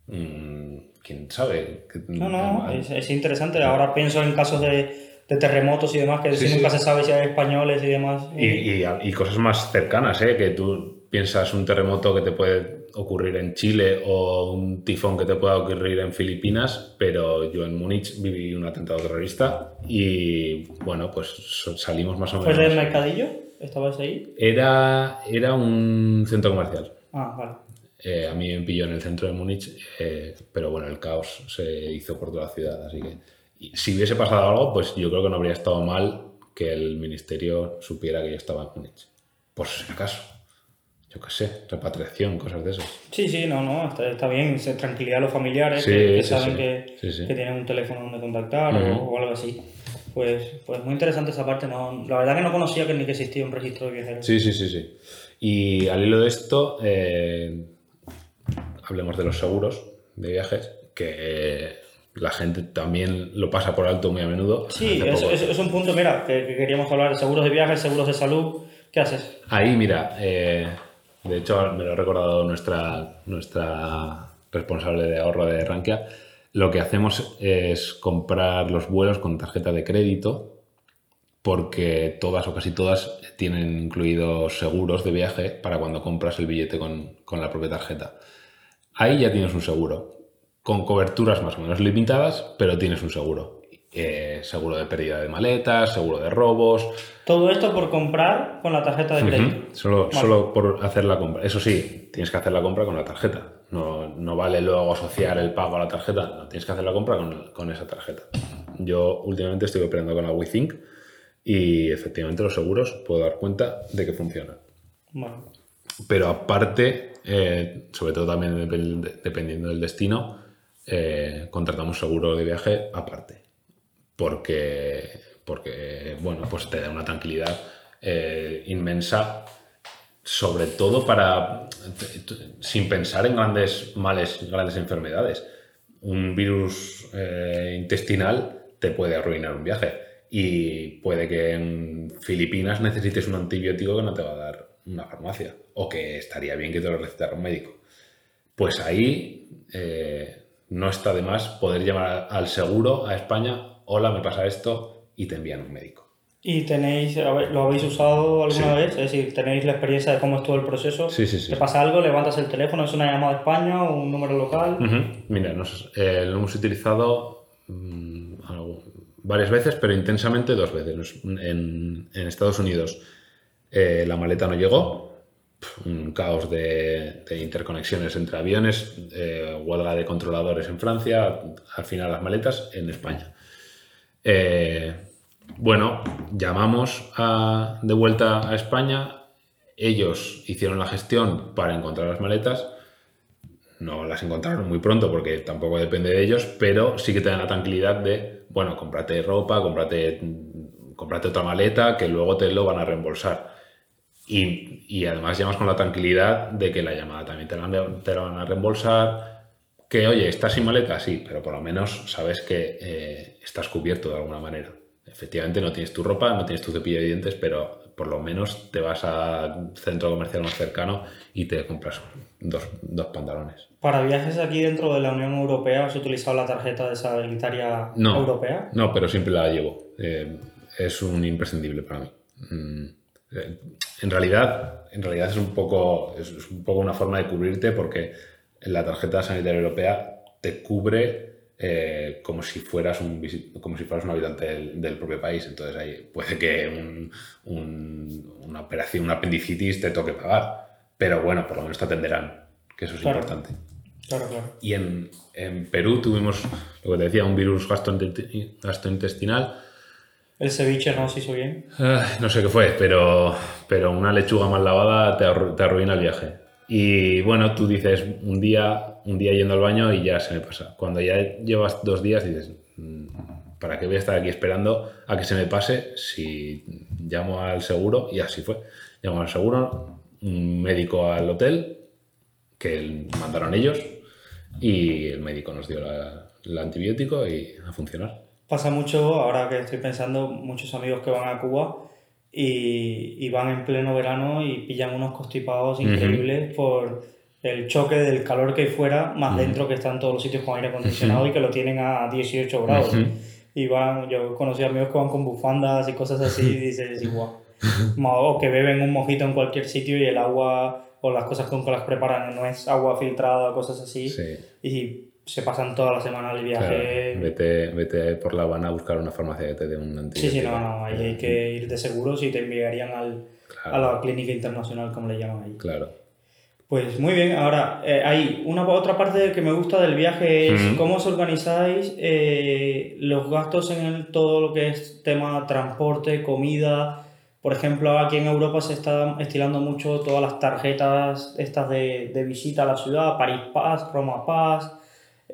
Mm, ¿Quién sabe? No, no, es, es interesante. Ahora pienso en casos de de terremotos y demás, que nunca se sabe si hay españoles y demás. Y, y, cosas más cercanas, ¿eh? que tú piensas un terremoto que te puede ocurrir en Chile o un tifón que te pueda ocurrir en Filipinas, pero yo en Múnich viví un atentado terrorista y bueno, pues salimos más o menos. ¿Fue el mercadillo? ¿Estabas ahí? Era, era un centro comercial. Ah, vale. Eh, a mí me pilló en el centro de Múnich, eh, pero bueno, el caos se hizo por toda la ciudad, así que si hubiese pasado algo, pues yo creo que no habría estado mal que el ministerio supiera que yo estaba en Múnich. Por si acaso. Yo qué sé, repatriación, cosas de eso. Sí, sí, no, no, está, bien, tranquilidad a los familiares que, saben que, tienen un teléfono donde contactar o, algo así. Pues, pues muy interesante esa parte. No, la verdad que no conocía que ni que existía un registro de viajeros. Sí, sí, sí, sí. Y al hilo de esto, eh, hablemos de los seguros de viajes, que la gente también lo pasa por alto muy a menudo. Sí, es, es, un punto, mira, que, queríamos hablar de seguros de viajes, seguros de salud. ¿Qué haces? Ahí, mira, eh, de hecho me lo ha recordado nuestra, nuestra responsable de ahorro de Rankia. Lo que hacemos es comprar los vuelos con tarjeta de crédito porque todas o casi todas tienen incluidos seguros de viaje para cuando compras el billete con, con la propia tarjeta. Ahí ya tienes un seguro con coberturas más o menos limitadas, pero tienes un seguro. Eh, seguro de pérdida de maletas, seguro de robos. Todo esto por comprar con la tarjeta de crédito. solo, solo, por hacer la compra. Eso sí, tienes que hacer la compra con la tarjeta. No, no vale luego asociar el pago a la tarjeta. No, tienes que hacer la compra con, con esa tarjeta. Yo últimamente estoy operando con la WeThink y efectivamente los seguros puedo dar cuenta de que funcionan. Pero aparte, eh, sobre todo también dependiendo del destino, eh, contratamos seguro de viaje aparte. Porque, porque, bueno, pues te da una tranquilidad eh, inmensa, sobre todo para, sin pensar en grandes males, grandes enfermedades. Un virus eh, intestinal te puede arruinar un viaje y puede que en Filipinas necesites un antibiótico que no te va a dar una farmacia o que estaría bien que te lo recetara un médico. Pues ahí no está de más poder llamar al seguro a España, hola, me pasa esto, y te envían un médico. ¿Y tenéis, lo habéis usado alguna vez? Es decir, ¿tenéis la experiencia de cómo es todo el proceso? Sí, sí, sí. ¿Te pasa algo? ¿Levantas el teléfono? ¿Es una llamada a España o un número local? Mira, eh, lo hemos utilizado mm, varias veces, pero intensamente dos veces. En, Estados Unidos eh, la maleta no llegó, un caos de, interconexiones entre aviones, eh, huelga de controladores en Francia, al final las maletas en España. Eh, bueno, llamamos de vuelta a España, ellos hicieron la gestión para encontrar las maletas, no las encontraron muy pronto porque tampoco depende de ellos, pero sí que te dan la tranquilidad de, bueno, cómprate ropa, cómprate, cómprate otra maleta que luego te lo van a reembolsar. Y, y además llamas con la tranquilidad de que la llamada también te la, te la van a reembolsar. Que oye, estás sin maleta, sí, pero por lo menos sabes que eh, estás cubierto de alguna manera. Efectivamente, no tienes tu ropa, no tienes tu cepillo de dientes, pero por lo menos te vas al centro comercial más cercano y te compras dos, dos pantalones. ¿Para viajes aquí dentro de la Unión Europea has utilizado la tarjeta desabilitaria No. europea? No, pero siempre la llevo. Eh, es un imprescindible para mí. Mm, En realidad, en realidad es un poco es es un poco una forma de cubrirte porque la tarjeta sanitaria europea te cubre eh, como si fueras un como si fueras un habitante del, del propio país. Entonces ahí puede que un- un- una operación, un apendicitis te toque pagar. Pero bueno, por lo menos te atenderán, que eso es Claro. importante. Claro, claro. Y en, en Perú tuvimos, lo que te decía, un virus gastrointe- gastrointestinal. El ceviche no se hizo bien. Ah, no sé qué fue, pero, pero una lechuga mal lavada te, arru- te arruina el viaje. Y bueno, tú dices un día, un día yendo al baño y ya se me pasa. Cuando ya llevas dos días dices, "Mm, ¿para qué voy a estar aquí esperando a que se me pase si llamo al seguro? Y así fue. Llamo al seguro, un médico al hotel, que mandaron ellos, y el médico nos dio el antibiótico y a funcionar. Pasa mucho, ahora que estoy pensando, muchos amigos que van a Cuba y, y van en pleno verano y pillan unos constipados increíbles por el choque del calor que hay fuera, más dentro que están todos los sitios con aire acondicionado y que lo tienen a 18 grados. Y van, yo conocí amigos que van con bufandas y cosas así y dices, igual. O que beben un mojito en cualquier sitio y el agua o las cosas con que las preparan no es agua filtrada o cosas así. Sí. Y se pasan toda la semana el Claro, viaje. vete, vete por La Habana a buscar una farmacia que te dé un Sí, antibiótico. sí, no, no, ahí hay que ir de seguro si te enviarían al, Claro. a la clínica internacional, como le llaman ahí. Claro. Pues muy bien, ahora eh, hay una otra parte que me gusta del viaje es cómo os organizáis eh, los gastos en el- todo lo que es tema transporte, comida. Por ejemplo, aquí en Europa se está estilando mucho todas las tarjetas estas de, de visita a la ciudad, París Pass, Roma Pass.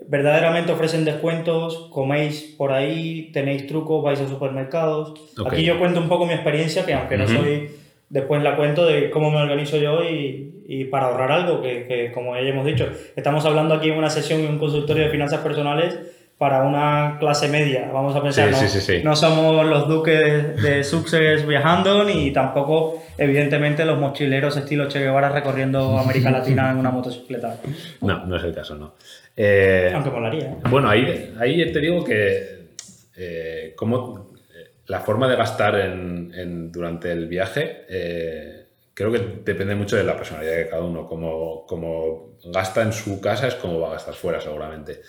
Verdaderamente ofrecen descuentos, coméis por ahí, tenéis trucos, vais a supermercados. Aquí yo cuento un poco mi experiencia, que aunque no Ujú. soy, después la cuento de cómo me organizo yo y, y para ahorrar algo, que, que como ya hemos dicho, estamos hablando aquí en una sesión en un consultorio de finanzas personales para una clase media, vamos a pensar, Sí, no, sí, sí, sí. no somos los duques de Sussex viajando, ni tampoco, evidentemente, los mochileros estilo Che Guevara recorriendo América Latina en una motocicleta. No, no es el caso, no. Eh, Aunque molaría, ¿eh? bueno, ahí, ahí te digo que eh, cómo, eh, la forma de gastar en, en- durante el viaje creo que depende mucho de la personalidad de cada uno. Como, como gasta en su casa es como va a gastar fuera seguramente.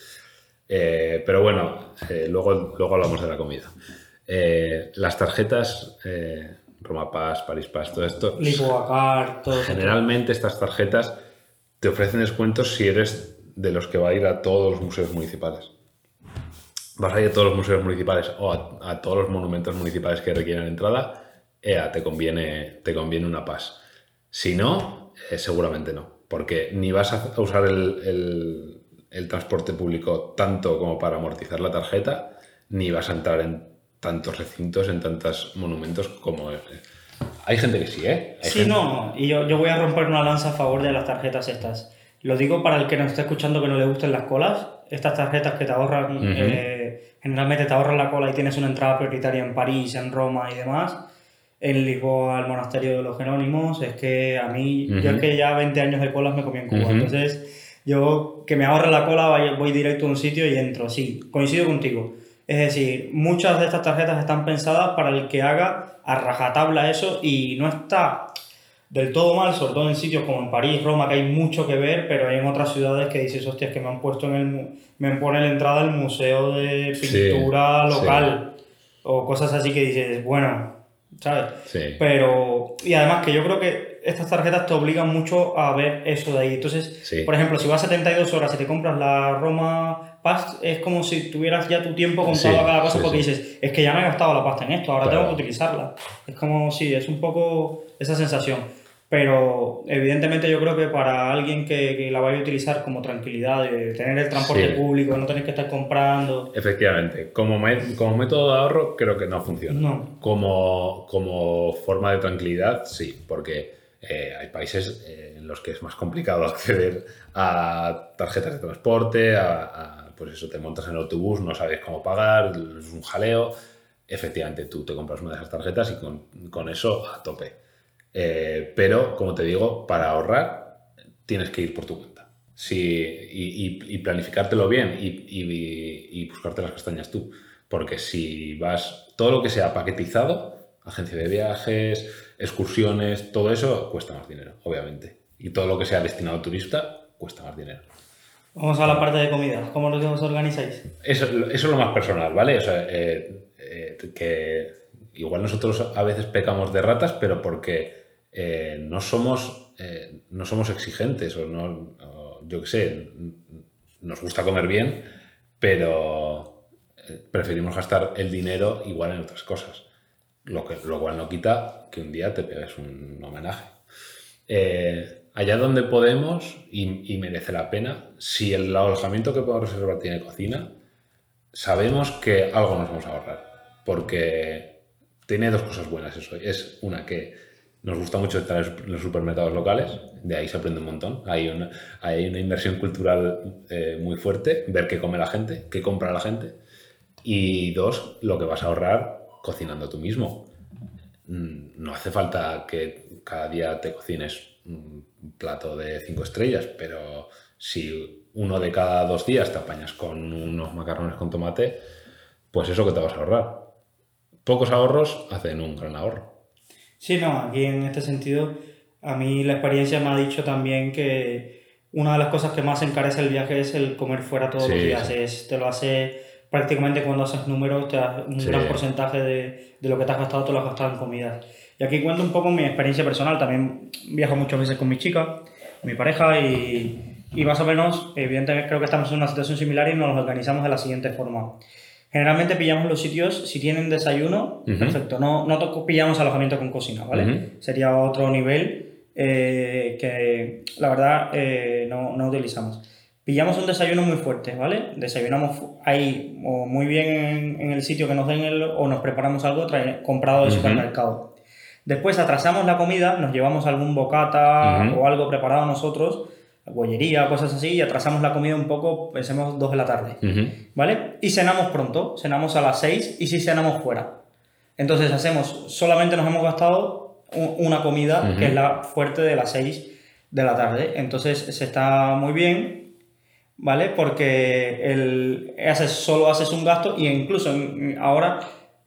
Eh, pero bueno, eh, luego, luego hablamos de la comida. Eh, las tarjetas, Roma Pass, París Pass, todo esto, Lipoacar, todo. Generalmente estas tarjetas te ofrecen descuentos si eres de los que va a ir a todos los museos municipales. Vas a ir a todos los museos municipales o a, a todos los monumentos municipales que requieren entrada, ea, te conviene, te conviene una PAS. Si no, seguramente no, porque ni vas a a usar el, el- el transporte público tanto como para amortizar la tarjeta, ni vas a entrar en tantos recintos, en tantos monumentos como... eh, Hay gente que sí, ¿eh? Hay Sí, gente- no, no. Y yo, yo voy a romper una lanza a favor de las tarjetas estas. Lo digo para el que nos está escuchando que no le gusten las colas. Estas tarjetas que te ahorran, Ujú. eh, generalmente te ahorran la cola y tienes una entrada prioritaria en París, en Roma y demás. En Lisboa, el monasterio de los Jerónimos. Es que a mí, yo Ujú. es que ya 20 años de colas me comí en Cuba. Entonces, yo que me ahorre la cola, voy directo a un sitio y entro. Sí, coincido contigo. Es decir, muchas de estas tarjetas están pensadas para el que haga a rajatabla eso y no está del todo mal, sobre todo en sitios como en París, Roma, que hay mucho que ver, pero hay en otras ciudades que dices, hostias, que me han puesto en el... me pone la entrada al museo de pintura sí. local o cosas así que dices, bueno, ¿sabes? Sí. Pero, y además que yo creo que estas tarjetas te obligan mucho a ver eso de ahí. Entonces, Sí. por ejemplo, si vas 72 horas y te compras la Roma Pass, es como si tuvieras ya tu tiempo contado Sí, a cada cosa porque dices, es que ya me he gastado la pasta en esto, ahora Claro. tengo que utilizarla. Es como, sí, es un poco esa sensación. Pero evidentemente yo creo que para alguien que, la vaya a utilizar como tranquilidad, de tener el transporte público, no tener que estar comprando. Efectivamente, como, como método de ahorro creo que no funciona. No. Como, como forma de tranquilidad, sí, porque eh, hay países eh, en los que es más complicado acceder a tarjetas de transporte, a, pues eso, te montas en el autobús, no sabes cómo pagar, es un jaleo. Efectivamente, tú te compras una de esas tarjetas y con, con eso a tope. Eh, pero, como te digo, para ahorrar tienes que ir por tu cuenta. y, planificártelo bien y, buscarte las castañas tú. Porque si vas, todo lo que sea paquetizado, agencia de viajes, excursiones, todo eso cuesta más dinero, obviamente. Y todo lo que sea destinado a turista cuesta más dinero. Vamos a la parte de comida. ¿Cómo os organizáis? Eso, eso es lo más personal, ¿vale? O sea, eh, eh, que igual nosotros a veces pecamos de ratas, pero porque eh, no, somos, eh, no somos exigentes o no, yo qué sé, nos gusta comer bien, pero eh, preferimos gastar el dinero igual en otras cosas. Lo, que, lo cual no quita que un día te pegues un homenaje. allá donde podemos y, merece la pena, si el alojamiento que podemos reservar tiene cocina, sabemos que algo nos vamos a ahorrar. Porque tiene dos cosas buenas eso. Es una que nos gusta mucho estar en los supermercados locales, de ahí se aprende un montón. Hay una, hay una inversión cultural eh, muy fuerte, ver qué come la gente, qué compra la gente. Y dos, lo que vas a ahorrar cocinando tú mismo. Mm, no hace falta que cada día te cocines un plato de cinco estrellas, pero si uno de cada dos días te apañas con unos macarrones con tomate, pues eso que te vas a ahorrar. Pocos ahorros hacen un gran ahorro. Sí, no, aquí en este sentido, a mí la experiencia me ha dicho también que una de las cosas que más encarece el viaje es el comer fuera todos los días. Es, te lo hace prácticamente cuando haces números, te das un gran porcentaje de, de, lo que te has gastado, te lo has gastado en comidas. Y aquí cuento un poco mi experiencia personal. También viajo muchas veces con mi chica, mi pareja, y, y más o menos, evidentemente creo que estamos en una situación similar y nos organizamos de la siguiente forma. Generalmente pillamos los sitios, si tienen desayuno, perfecto, no, no pillamos alojamiento con cocina, ¿vale? Sería otro nivel eh, que la verdad eh, no, no, utilizamos. Pillamos un desayuno muy fuerte, ¿vale? Desayunamos ahí o muy bien en, el sitio que nos den el, o nos preparamos algo comprado del supermercado. Después atrasamos la comida, nos llevamos algún bocata o algo preparado nosotros bollería, cosas así, y atrasamos la comida un poco, pensemos dos de la tarde, ¿vale? Y cenamos pronto, cenamos a las 6 y si cenamos fuera. Entonces hacemos, solamente nos hemos gastado una comida que es la fuerte de las 6 de la tarde. Entonces se está muy bien, ¿vale? Porque el, haces, solo haces un gasto y incluso ahora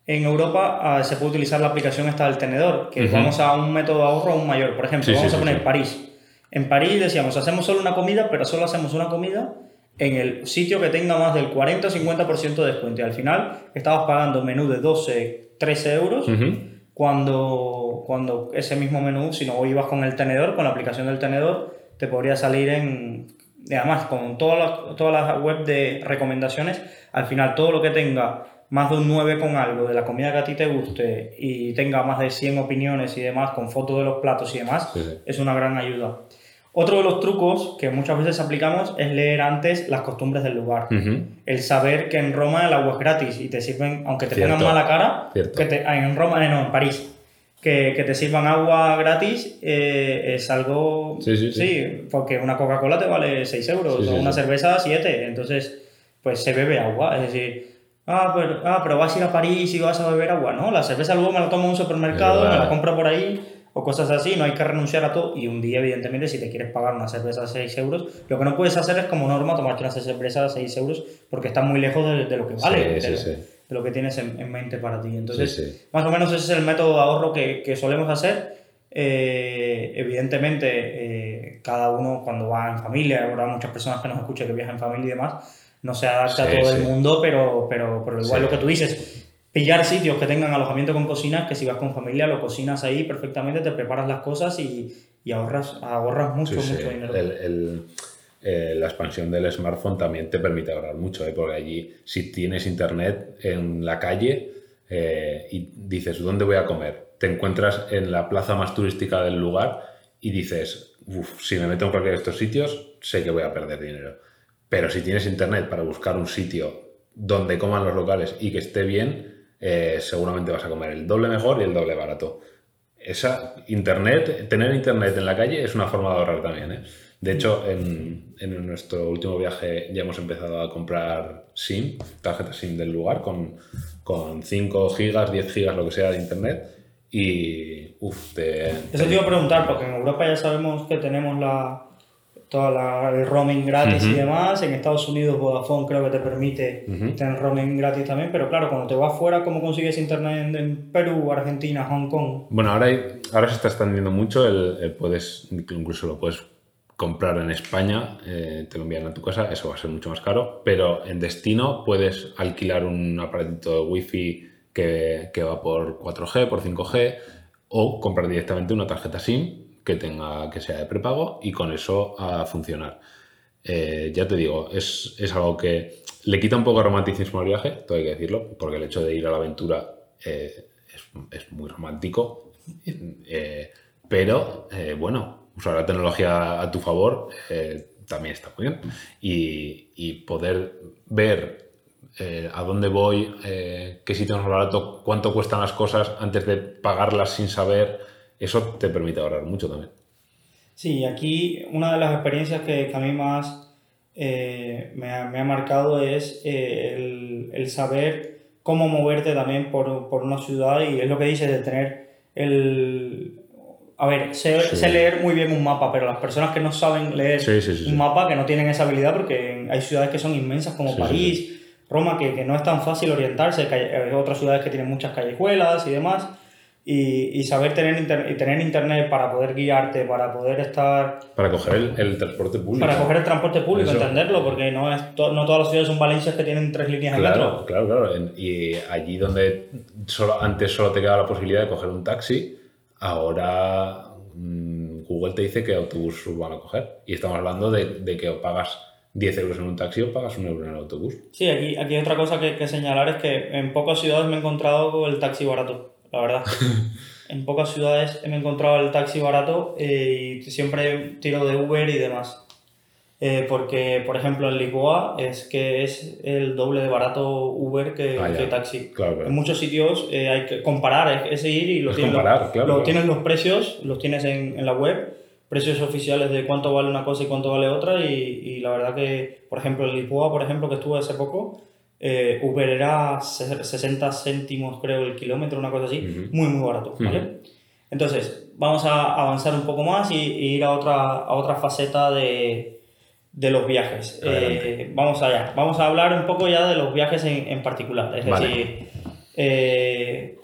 en Europa ah, se puede utilizar la aplicación esta del tenedor, que vamos a un método de ahorro aún mayor. Por ejemplo, vamos a poner París. En París decíamos, hacemos solo una comida, pero solo hacemos una comida en el sitio que tenga más del 40 o 50% de descuento. Y al final estabas pagando menú de 12, 13 euros, cuando, cuando ese mismo menú, si no ibas con el tenedor, con la aplicación del tenedor, te podría salir en... Además, con todas las toda la web de recomendaciones, al final todo lo que tenga más de un 9 con algo de la comida que a ti te guste y tenga más de 100 opiniones y demás con fotos de los platos y demás, es una gran ayuda. Otro de los trucos que muchas veces aplicamos es leer antes las costumbres del lugar. El saber que en Roma el agua es gratis y te sirven, aunque te pongan mala cara, que te, ah, en Roma, eh, no, en París, que, que te sirvan agua gratis eh, es algo... Sí, sí, sí. porque una Coca-Cola te vale 6 euros o una cerveza 7, entonces pues se bebe agua, es decir... Ah pero, ah, pero vas a ir a París y vas a beber agua, ¿no? La cerveza luego me la tomo en un supermercado, me la compro por ahí o cosas así, no hay que renunciar a todo. Y un día evidentemente si te quieres pagar una cerveza a 6 euros, lo que no puedes hacer es como norma tomarte una cerveza a 6 euros porque está muy lejos de, lo que vale, de, lo que tienes en, mente para ti. Entonces, más o menos ese es el método de ahorro que, que solemos hacer. Eh, evidentemente, eh, cada uno cuando va en familia, habrá muchas personas que nos escuchan que viajan en familia y demás, no se adapta a todo el mundo, pero, pero, pero igual lo que tú dices, pillar sitios que tengan alojamiento con cocina, que si vas con familia lo cocinas ahí perfectamente, te preparas las cosas y, y ahorras, ahorras mucho, mucho dinero. Eh, la expansión del smartphone también te permite ahorrar mucho, ¿eh? porque allí si tienes internet en la calle eh, y dices, ¿dónde voy a comer? Te encuentras en la plaza más turística del lugar y dices, uff, si me meto en cualquiera de estos sitios, sé que voy a perder dinero. Pero si tienes internet para buscar un sitio donde coman los locales y que esté bien, eh, seguramente vas a comer el doble mejor y el doble barato. Esa internet, tener internet en la calle es una forma de ahorrar también. ¿eh? De hecho, en, en, nuestro último viaje ya hemos empezado a comprar SIM, tarjeta SIM del lugar, con, con 5 gigas, 10 gigas, lo que sea de internet y, uff, Eso te iba a preguntar, porque en Europa ya sabemos que tenemos la, toda la, el roaming gratis y demás. En Estados Unidos Vodafone creo que te permite tener roaming gratis también, pero claro, cuando te vas fuera, ¿cómo consigues internet en, Perú, Argentina, Hong Kong? Bueno, ahora, ahora se está extendiendo mucho, el, puedes, incluso lo puedes comprar en España, eh, te lo envían a tu casa, eso va a ser mucho más caro, pero en destino puedes alquilar un aparatito de wifi que, va por 4G, por 5G, o comprar directamente una tarjeta SIM que tenga que sea de prepago y con eso a funcionar. Eh, ya te digo, es, algo que le quita un poco de romanticismo al viaje, todo hay que decirlo, porque el hecho de ir a la aventura eh, es, muy romántico, eh, pero bueno, usar la tecnología a tu favor también está muy bien. Y, poder ver a dónde voy, qué sitio es barato, cuánto cuestan las cosas antes de pagarlas sin saber, eso te permite ahorrar mucho también. Sí, aquí una de las experiencias que, a mí más eh, me, ha, marcado es el, saber cómo moverte también por, una ciudad y es lo que dices de tener el... A ver, sé, leer muy bien un mapa, pero las personas que no saben leer un mapa, que no tienen esa habilidad, porque hay ciudades que son inmensas como París, Roma, que, que, no es tan fácil orientarse, hay otras ciudades que tienen muchas callejuelas y demás, y, y saber tener, y tener internet para poder guiarte, para poder estar... Para coger el, el transporte público. Para coger el transporte público, entenderlo, porque no, es no todas las ciudades son Valencias que tienen tres líneas claro, de metro. Claro, claro, y allí donde solo, antes solo te quedaba la posibilidad de coger un taxi, ahora mm, Google te dice qué autobús van a coger. Y estamos hablando de, de que pagas 10 euros en un taxi o pagas un euro en el autobús. Sí, aquí, aquí otra cosa que, que, señalar es que en pocas ciudades me he encontrado el taxi barato, la verdad. en pocas ciudades me he encontrado el taxi barato eh, y siempre tiro de Uber y demás. Eh, porque, por ejemplo, en Lisboa es que es el doble de barato Uber que, ah, que taxi. En muchos sitios eh, hay que comparar, es, ir y lo, tienes, lo, tienes los precios, los tienes en, en la web precios oficiales de cuánto vale una cosa y cuánto vale otra y, y la verdad que, por ejemplo, en Lisboa, por ejemplo, que estuve hace poco, eh, Uber era 60 céntimos, creo, el kilómetro, una cosa así, muy, muy barato, ¿vale? Entonces, vamos a avanzar un poco más y, ir a otra, a otra faceta de, de los viajes. Eh, vamos allá, vamos a hablar un poco ya de los viajes en, en particular, es decir, eh,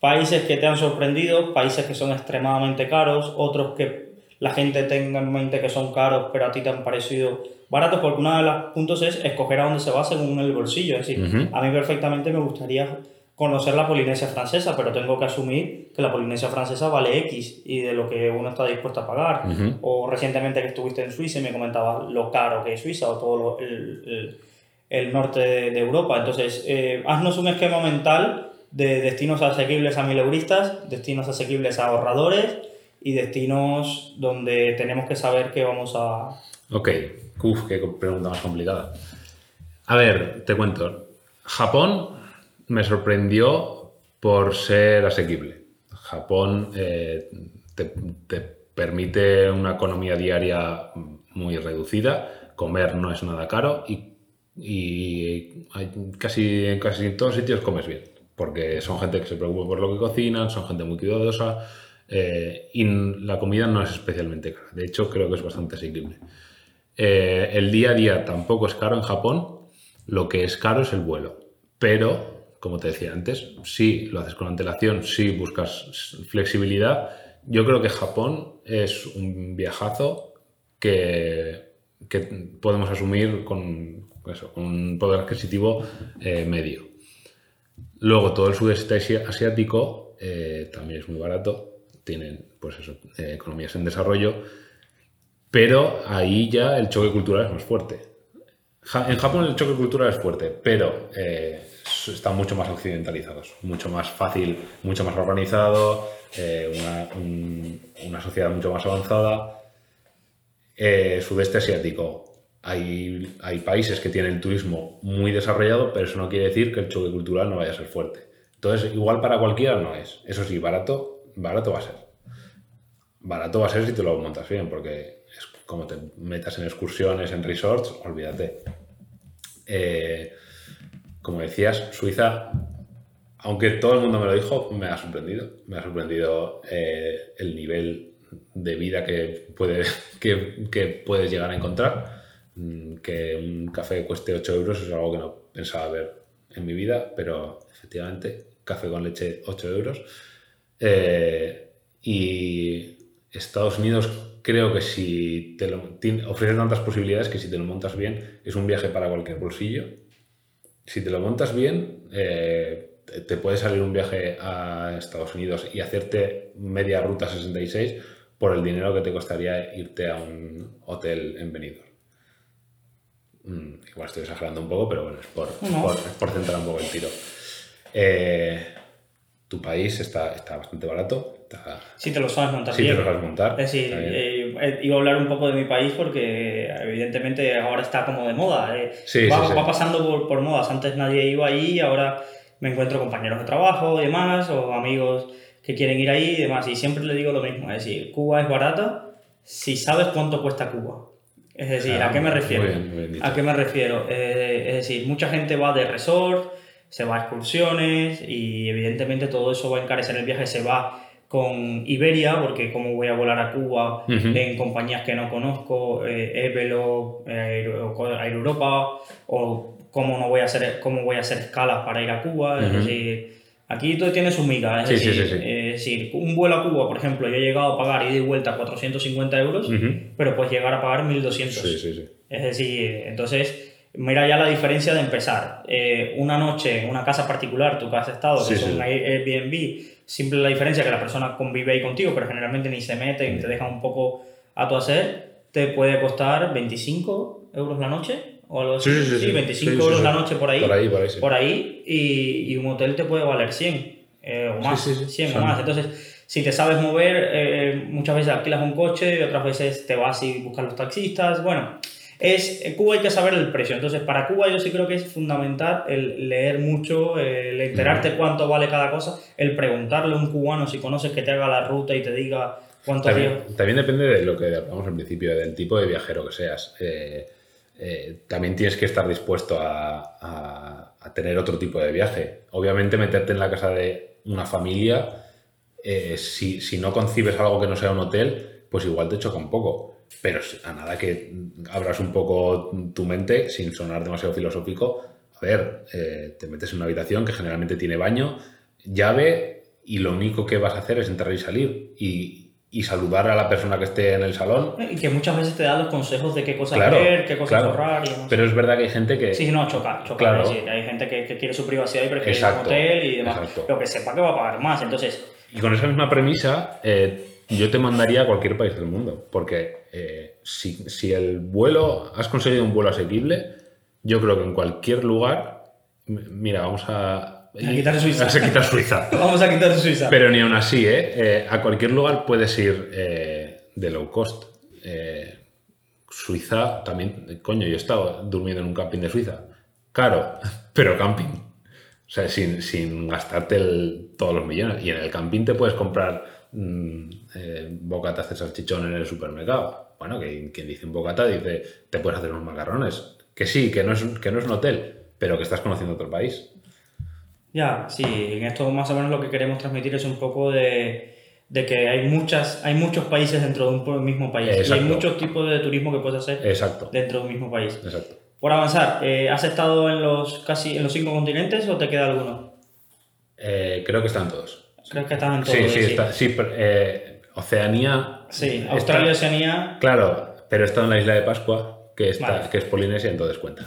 países que te han sorprendido, países que son extremadamente caros, otros que la gente tenga en mente que son caros, pero a ti te han parecido baratos, porque uno de los puntos es escoger a dónde se va según el bolsillo. Es decir, a mí perfectamente me gustaría conocer la Polinesia francesa, pero tengo que asumir que la Polinesia francesa vale X y de lo que uno está dispuesto a pagar. O recientemente que estuviste en Suiza y me comentabas lo caro que es Suiza o todo el, el, norte de, Europa. Entonces, eh, haznos un esquema mental de destinos asequibles a mileuristas, destinos asequibles a ahorradores y destinos donde tenemos que saber que vamos a... Ok, Uf, qué pregunta más complicada. A ver, te cuento. Japón me sorprendió por ser asequible. Japón eh, te, permite una economía diaria muy reducida, comer no es nada caro y, casi en casi todos sitios comes bien, porque son gente que se preocupa por lo que cocinan, son gente muy cuidadosa eh, y la comida no es especialmente cara. De hecho, creo que es bastante asequible. Eh, el día a día tampoco es caro en Japón. Lo que es caro es el vuelo. Pero, como te decía antes, si lo haces con antelación, si buscas flexibilidad, yo creo que Japón es un viajazo que, podemos asumir con, un poder adquisitivo eh, medio. Luego, todo el sudeste asiático también es muy barato tienen pues eh, economías en desarrollo, pero ahí ya el choque cultural es más fuerte. en Japón el choque cultural es fuerte, pero eh, están mucho más occidentalizados, mucho más fácil, mucho más organizado, eh, una, sociedad mucho más avanzada. Eh, sudeste asiático. Hay, hay países que tienen el turismo muy desarrollado, pero eso no quiere decir que el choque cultural no vaya a ser fuerte. Entonces, igual para cualquiera no es. Eso sí, barato, barato va a ser. Barato va a ser si te lo montas bien, porque como te metas en excursiones, en resorts, olvídate. Eh, como decías, Suiza, aunque todo el mundo me lo dijo, me ha sorprendido. Me ha sorprendido eh, el nivel de vida que, puede, que, puedes llegar a encontrar. Mm, que un café cueste 8 euros es algo que no pensaba ver en mi vida, pero efectivamente, café con leche 8 euros. Eh, y Estados Unidos creo que si te lo, ofrece tantas posibilidades que si te lo montas bien es un viaje para cualquier bolsillo si te lo montas bien, eh, te puede salir un viaje a Estados Unidos y hacerte media ruta 66 por el dinero que te costaría irte a un hotel en Benidorm. Mm, igual estoy exagerando un poco, pero bueno, es por, por, centrar un poco el tiro. Eh, tu país está, está bastante barato. si te lo sabes montar si te lo sabes montar. Es decir, iba a hablar un poco de mi país porque evidentemente ahora está como de moda. Eh. va, pasando por, por, modas. Antes nadie iba ahí, ahora me encuentro compañeros de trabajo y demás, o amigos que quieren ir ahí y demás. Y siempre le digo lo mismo, es decir, Cuba es barata si sabes cuánto cuesta Cuba. Es decir, ¿a qué me refiero? ¿A qué me refiero? es decir, mucha gente va de resort se va a excursiones y evidentemente todo eso va a encarecer el viaje, se va con Iberia, porque como voy a volar a Cuba en compañías que no conozco, eh, Evelo, eh, Air Europa, o cómo no voy a hacer, cómo voy a hacer escalas para ir a Cuba, es decir, aquí todo tiene su miga, es, decir, un vuelo a Cuba, por ejemplo, yo he llegado a pagar ida y vuelta 450 euros, pero puedes llegar a pagar 1200. Es decir, entonces mira ya la diferencia de empezar. Eh, una noche en una casa particular, que has estado, que son Airbnb, simple la diferencia que la persona convive ahí contigo, pero generalmente ni se mete y te deja un poco a tu hacer, te puede costar 25 euros la noche. O algo así. Sí, 25 euros la noche por ahí. Por ahí, por ahí. Por ahí y, y, un hotel te puede valer 100 eh, o más. 100 o más. Entonces, si te sabes mover, eh, muchas veces alquilas un coche y otras veces te vas y buscas los taxistas. Bueno, es Cuba hay que saber el precio. Entonces, para Cuba yo sí creo que es fundamental el leer mucho, el enterarte cuánto vale cada cosa, el preguntarle a un cubano si conoces que te haga la ruta y te diga cuánto También, también depende de lo que hablamos al principio, del tipo de viajero que seas. Eh, eh, también tienes que estar dispuesto a, tener otro tipo de viaje. Obviamente, meterte en la casa de una familia, eh, si, si no concibes algo que no sea un hotel, pues igual te choca un poco pero a nada que abras un poco tu mente sin sonar demasiado filosófico. A ver, eh, te metes en una habitación que generalmente tiene baño, llave y lo único que vas a hacer es entrar y salir y, saludar a la persona que esté en el salón. Y que muchas veces te da los consejos de qué cosas ver, qué cosas ahorrar y Pero es verdad que hay gente que... Sí, no, choca, choca. hay gente que, quiere su privacidad y prefiere un hotel y demás. Pero que sepa que va a pagar más, entonces... Y con esa misma premisa... Eh, yo te mandaría a cualquier país del mundo, porque eh, si, el vuelo, has conseguido un vuelo asequible, yo creo que en cualquier lugar, mira, vamos a... A quitar Suiza. A quitar Suiza. vamos a quitar Suiza. Pero ni aún así, ¿eh? ¿eh? a cualquier lugar puedes ir eh, de low cost. Suiza también, coño, yo he estado durmiendo en un camping de Suiza. Caro, pero camping. O sea, sin, gastarte todos los millones. Y en el camping te puedes comprar Mm, eh, bocata hace salchichón en el supermercado. Bueno, que quien dice un bocata dice, te puedes hacer unos macarrones. Que sí, que no es, que no es un hotel, pero que estás conociendo otro país. Ya, sí, en esto más o menos lo que queremos transmitir es un poco de, que hay, muchas, hay muchos países dentro de un mismo país. Y hay muchos tipos de turismo que puedes hacer Exacto. dentro de un mismo país. Exacto. Por avanzar, eh, ¿has estado en los casi en los cinco continentes o te queda alguno? Eh, creo que están todos. Creo que estaban todos. Sí, sí, está, sí eh, Oceanía. Sí, Australia, Oceanía. Claro, pero está en la isla de Pascua, que, está, que es Polinesia, entonces cuenta.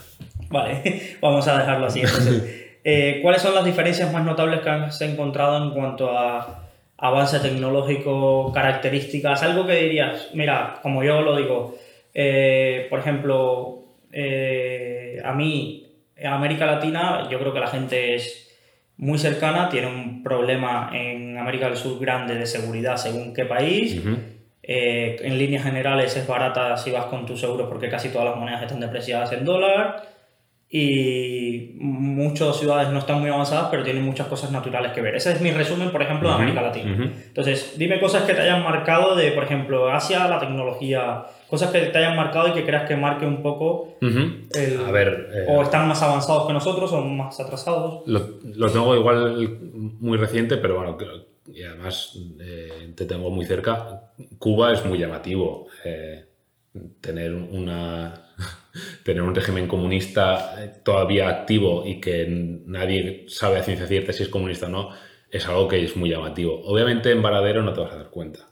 Vale, vamos a dejarlo así. Eh, ¿Cuáles son las diferencias más notables que has encontrado en cuanto a avance tecnológico, características? Algo que dirías, mira, como yo lo digo, eh, por ejemplo, a mí América Latina, yo creo que la gente es muy cercana, tiene un problema en América del Sur grande de seguridad según qué país. Eh, en líneas generales es barata si vas con tus euros porque casi todas las monedas están depreciadas en dólar y muchas ciudades no están muy avanzadas, pero tienen muchas cosas naturales que ver. Ese es mi resumen, por ejemplo, de América Latina. Entonces, dime cosas que te hayan marcado de, por ejemplo, Asia, la tecnología, cosas que te hayan marcado y que creas que marque un poco. A ver. Eh, o están más avanzados que nosotros o más atrasados. Lo, lo tengo igual muy reciente, pero bueno, y además eh, te tengo muy cerca. Cuba es muy llamativo. Eh, tener una tener un régimen comunista eh, todavía activo y que nadie sabe a ciencia cierta si es comunista o no, es algo que es muy llamativo. Obviamente en Varadero no te vas a dar cuenta.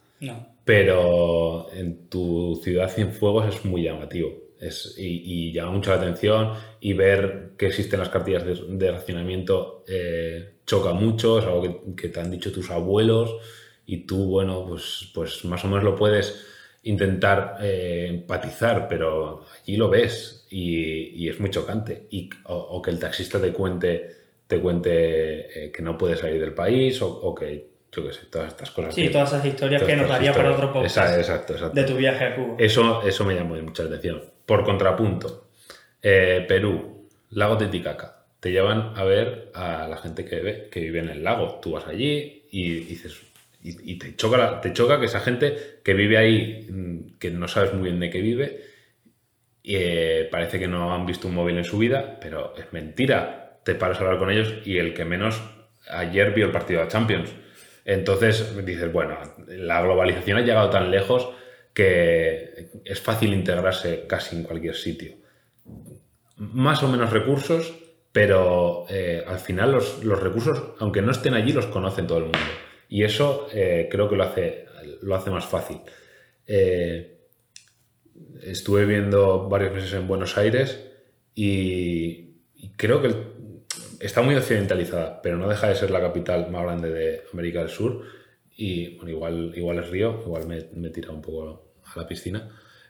Pero en tu ciudad sin fuegos es muy llamativo. Es, y, llama mucho la atención y ver que existen las cartillas de, racionamiento eh, choca mucho, es algo que, que, te han dicho tus abuelos y tú, bueno, pues, pues más o menos lo puedes intentar eh, empatizar, pero allí lo ves y, es muy chocante. Y, o, que el taxista te cuente, te cuente eh, que no puede salir del país o, que, yo qué sé, todas estas cosas. Sí, todas esas historias que nos daría para otro podcast. Exacto, exacto, De tu viaje a Cuba. Eso, eso me llamó mucha atención. Por contrapunto, eh, Perú, lago Titicaca. Te llevan a ver a la gente que vive, que vive en el lago. Tú vas allí y dices, y, te, choca te choca que esa gente que vive ahí, mm, que no sabes muy bien de qué vive, y, eh, parece que no han visto un móvil en su vida, pero es mentira. Te paras a hablar con ellos y el que menos ayer vio el partido de Champions. Entonces dices, bueno, la globalización ha llegado tan lejos que es fácil integrarse casi en cualquier sitio. Más o menos recursos, pero eh, al final los, los recursos, aunque no estén allí, los conocen todo el mundo. Y eso eh, creo que lo hace, lo hace más fácil. Eh, estuve viendo varios meses en Buenos Aires y, creo que está muy occidentalizada, pero no deja de ser la capital más grande de América del Sur. Y bueno, igual, igual es Río, igual me, me tira un poco a la piscina.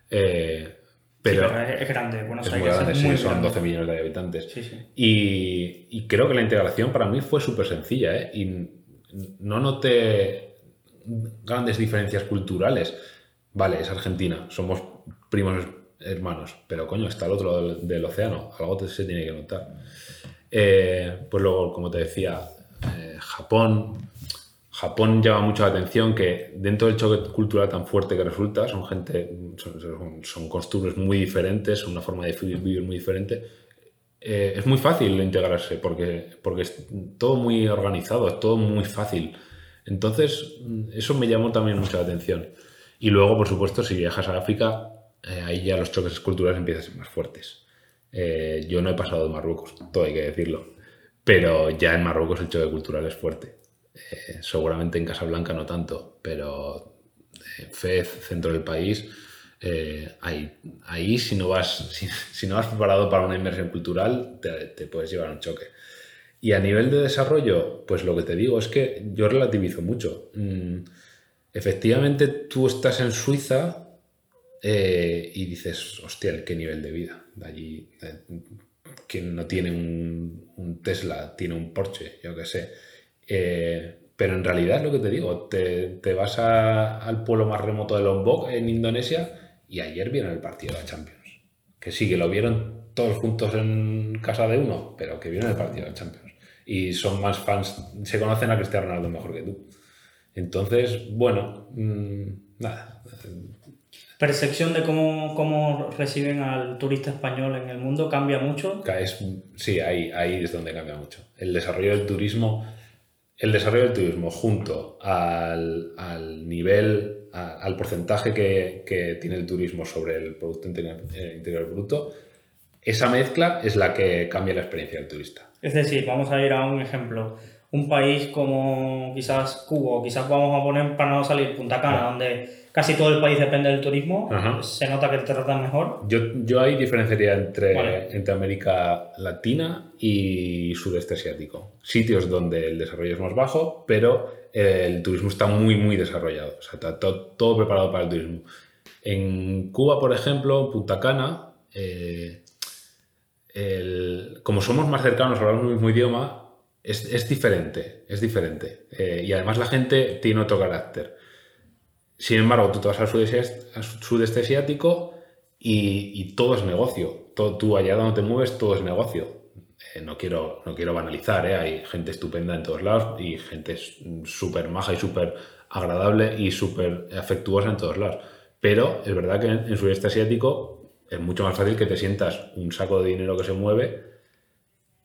Eh, pero, es grande, Buenos es Muy grande, sí, son 12 millones de habitantes. Y, y, creo que la integración para mí fue súper sencilla. ¿eh? Y no noté grandes diferencias culturales. Vale, es Argentina, somos primos hermanos, pero coño, está al otro lado del, océano, algo se tiene que notar. Eh, pues luego, como te decía, eh, Japón. Japón llama mucho la atención que dentro del choque cultural tan fuerte que resulta, son gente, son, costumbres muy diferentes, una forma de vivir muy diferente, eh, es muy fácil integrarse porque, porque es todo muy organizado, es todo muy fácil. Entonces, eso me llamó también mucha atención. Y luego, por supuesto, si viajas a África, eh, ahí ya los choques culturales empiezan a ser más fuertes. Eh, yo no he pasado de Marruecos, todo hay que decirlo, pero ya en Marruecos el choque cultural es fuerte. seguramente en Casablanca no tanto, pero Fez, centro del país, eh, ahí, ahí, si no, vas, si, no vas preparado para una inversión cultural, te, puedes llevar un choque. Y a nivel de desarrollo, pues lo que te digo es que yo relativizo mucho. Mm, efectivamente, tú estás en Suiza eh, y dices, hostia, qué nivel de vida. De allí, eh, quien no tiene un, Tesla, tiene un Porsche, yo qué sé. pero en realidad, lo que te digo, te, vas al pueblo más remoto de Lombok, en Indonesia, y ayer vieron el partido de la Champions. Que sí, que lo vieron todos juntos en casa de uno, pero que vieron el partido de la Champions. Y son más fans, se conocen a Cristiano Ronaldo mejor que tú. Entonces, bueno, mm, nada. ¿Percepción de cómo, cómo reciben al turista español en el mundo cambia mucho? Es, sí, ahí, ahí es donde cambia mucho. El desarrollo del turismo, el desarrollo del turismo junto al, al nivel al porcentaje que, tiene el turismo sobre el Producto eh, Interior, Bruto, esa mezcla es la que cambia la experiencia del turista. Es decir, vamos a ir a un ejemplo. Un país como quizás Cuba, quizás vamos a poner para no salir Punta Cana, donde casi todo el país depende del turismo, se nota que te tratan mejor. Yo, yo ahí diferenciaría entre, entre América Latina y Sudeste Asiático. Sitios donde el desarrollo es más bajo, pero el turismo está muy, muy desarrollado. O sea, está todo, preparado para el turismo. En Cuba, por ejemplo, Punta Cana, eh, como somos más cercanos, hablamos el mismo idioma, es, diferente, es diferente. Eh, y además la gente tiene otro carácter. Sin embargo, tú te vas al sudeste, asiático y, todo es negocio. Todo, tú allá donde te mueves, todo es negocio. Eh, no, quiero, no quiero banalizar, ¿eh? hay gente estupenda en todos lados y gente súper maja y súper agradable y súper afectuosa en todos lados. Pero es verdad que en, el sudeste asiático es mucho más fácil que te sientas un saco de dinero que se mueve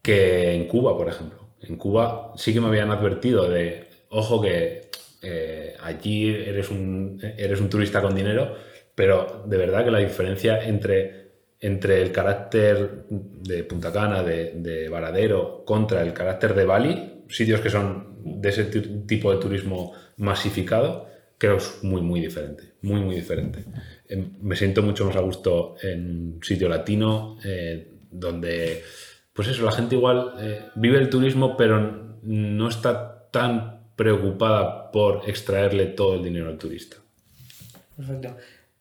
que en Cuba, por ejemplo. En Cuba sí que me habían advertido de, ojo que eh, allí eres un, eres un turista con dinero, pero de verdad que la diferencia entre, entre el carácter de Punta Cana, de, Varadero, contra el carácter de Bali, sitios que son de ese tipo de turismo masificado, creo es muy, muy diferente. Muy, muy diferente. Em, me siento mucho más a gusto en un sitio latino, eh, donde, pues eso, la gente igual eh, vive el turismo, pero no está tan preocupada por extraerle todo el dinero al turista. Perfecto.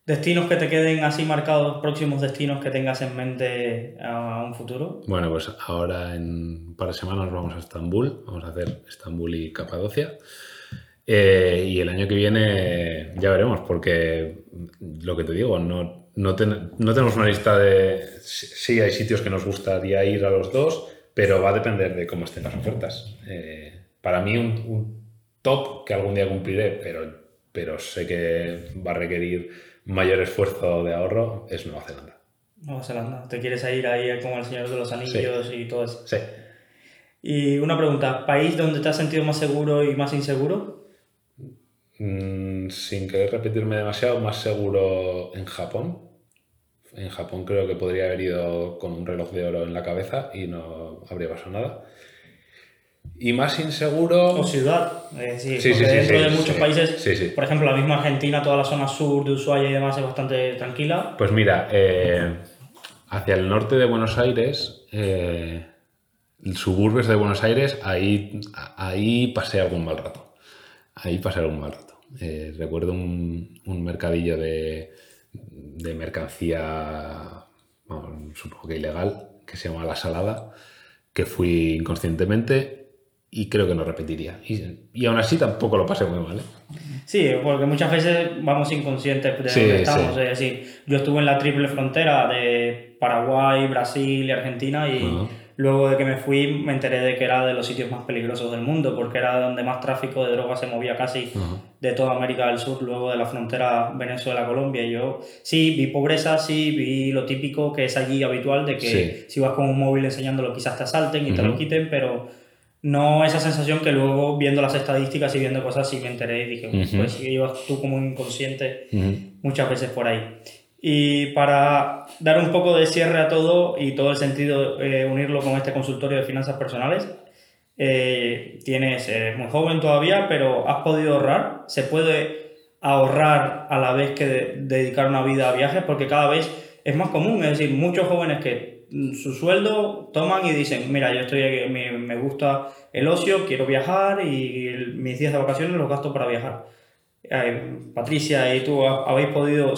¿Destinos que te queden así marcados, próximos destinos que tengas en mente a un futuro? Bueno, pues ahora en un par de semanas vamos a Estambul, vamos a hacer Estambul y Capadocia. Eh, y el año que viene ya veremos, porque lo que te digo, no, no, tenemos una lista de... Sí, hay sitios que nos gustaría ir a los dos, pero va a depender de cómo estén las ofertas. Eh, para mí un top que algún día cumpliré, pero, pero sé que va a requerir mayor esfuerzo de ahorro, es Nueva Zelanda. Nueva Zelanda. ¿Te quieres ir ahí como el Señor de los Anillos y todo eso? Sí. Y una pregunta, ¿país donde te has sentido más seguro y más inseguro? Mm, sin querer repetirme demasiado, más seguro en Japón. En Japón creo que podría haber ido con un reloj de oro en la cabeza y no habría pasado nada y más inseguro. O ciudad. Eh, sí, porque dentro de muchos países, por ejemplo, la misma Argentina, toda la zona sur de Ushuaia y demás es bastante tranquila. Pues mira, eh, hacia el norte de Buenos Aires, eh, suburbios de Buenos Aires, ahí, ahí pasé algún mal rato. Ahí pasé algún mal rato. Eh, recuerdo un, un, mercadillo de, de mercancía, supongo que ilegal, que se llama La Salada, que fui inconscientemente y creo que no repetiría. Y, aún así tampoco lo pasé muy mal. ¿eh? Sí, porque muchas veces vamos inconscientes de donde estamos. Es decir, yo estuve en la triple frontera de Paraguay, Brasil y Argentina y luego de que me fui me enteré de que era de los sitios más peligrosos del mundo porque era donde más tráfico de drogas se movía casi de toda América del Sur, luego de la frontera Venezuela-Colombia. Y yo sí vi pobreza, sí vi lo típico que es allí habitual de que si vas con un móvil enseñándolo quizás te asalten y te lo quiten, pero no esa sensación que luego viendo las estadísticas y viendo cosas sí me enteré y dije, pues sí ibas tú como inconsciente muchas veces por ahí. Y para dar un poco de cierre a todo y todo el sentido, eh, unirlo con este consultorio de finanzas personales, eh, tienes, eres muy joven todavía, pero has podido ahorrar. Se puede ahorrar a la vez que dedicar una vida a viajes, porque cada vez es más común. Es decir, muchos jóvenes que su sueldo, toman y dicen, mira, yo estoy aquí, me, gusta el ocio, quiero viajar y mis días de vacaciones los gasto para viajar. Patricia, ¿y tú habéis podido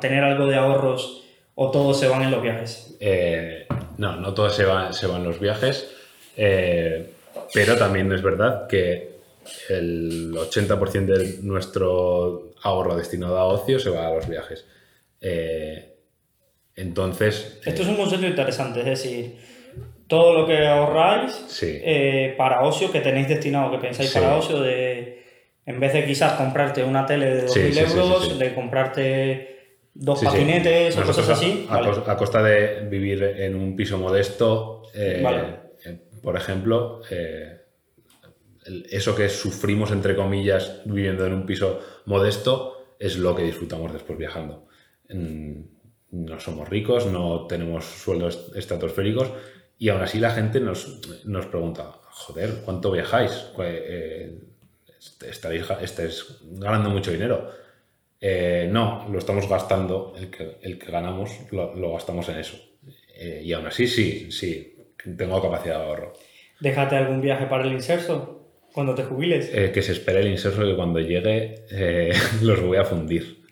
tener algo de ahorros o todos se van en los viajes? Eh, no, no todos se van, se van los viajes, eh, pero también es verdad que el 80% de nuestro ahorro destinado a ocio se va a los viajes. Eh, entonces... Esto es un concepto interesante, es decir, todo lo que ahorráis eh, para ocio, que tenéis destinado, que pensáis para ocio, de, en vez de quizás comprarte una tele de 2.000 euros, de comprarte dos patinetes o cosas así. A, costa de vivir en un piso modesto, eh, eh, por ejemplo, eso que sufrimos, entre comillas, viviendo en un piso modesto, es lo que disfrutamos después viajando no somos ricos, no tenemos sueldos estratosféricos y aún así la gente nos, nos pregunta, joder, ¿cuánto viajáis? Eh, ¿Estáis, estáis ganando mucho dinero? Eh, no, lo estamos gastando, el que, el que ganamos lo, gastamos en eso. Eh, y aún así, sí, sí, tengo capacidad de ahorro. ¿Déjate algún viaje para el inserso cuando te jubiles? que se espere el inserso que cuando llegue los voy a fundir.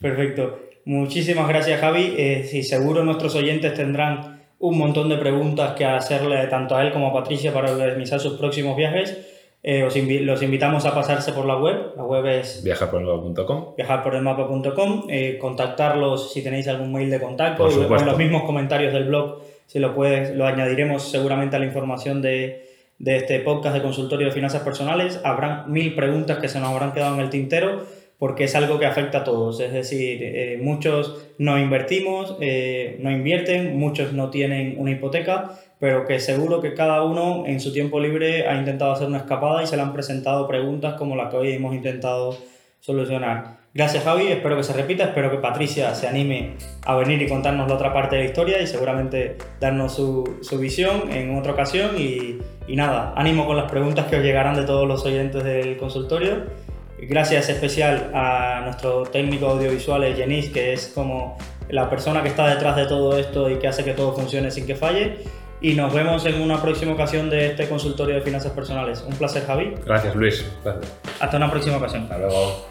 Perfecto. Muchísimas gracias, Javi. Eh, sí, seguro nuestros oyentes tendrán un montón de preguntas que hacerle tanto a él como a Patricia para organizar sus próximos viajes. Eh, os los invitamos a pasarse por la web. La web es viajarporelmapa.com. Viajarporelmapa.com. Eh, contactarlos si tenéis algún mail de contacto o en los mismos comentarios del blog. Si lo puedes, lo añadiremos seguramente a la información de, de este podcast de consultorio de finanzas personales. Habrán mil preguntas que se nos habrán quedado en el tintero porque es algo que afecta a todos. Es decir, eh, muchos no invertimos, eh, no invierten, muchos no tienen una hipoteca, pero que seguro que cada uno en su tiempo libre ha intentado hacer una escapada y se le han presentado preguntas como las que hoy hemos intentado solucionar. Gracias Javi, espero que se repita, espero que Patricia se anime a venir y contarnos la otra parte de la historia y seguramente darnos su, su visión en otra ocasión y, y nada, ánimo con las preguntas que os llegarán de todos los oyentes del consultorio Gracias especial a nuestro técnico audiovisual, Jenis, que es como la persona que está detrás de todo esto y que hace que todo funcione sin que falle. Y nos vemos en una próxima ocasión de este consultorio de finanzas personales. Un placer, Javi. Gracias, Luis. Hasta una próxima ocasión. Hasta luego.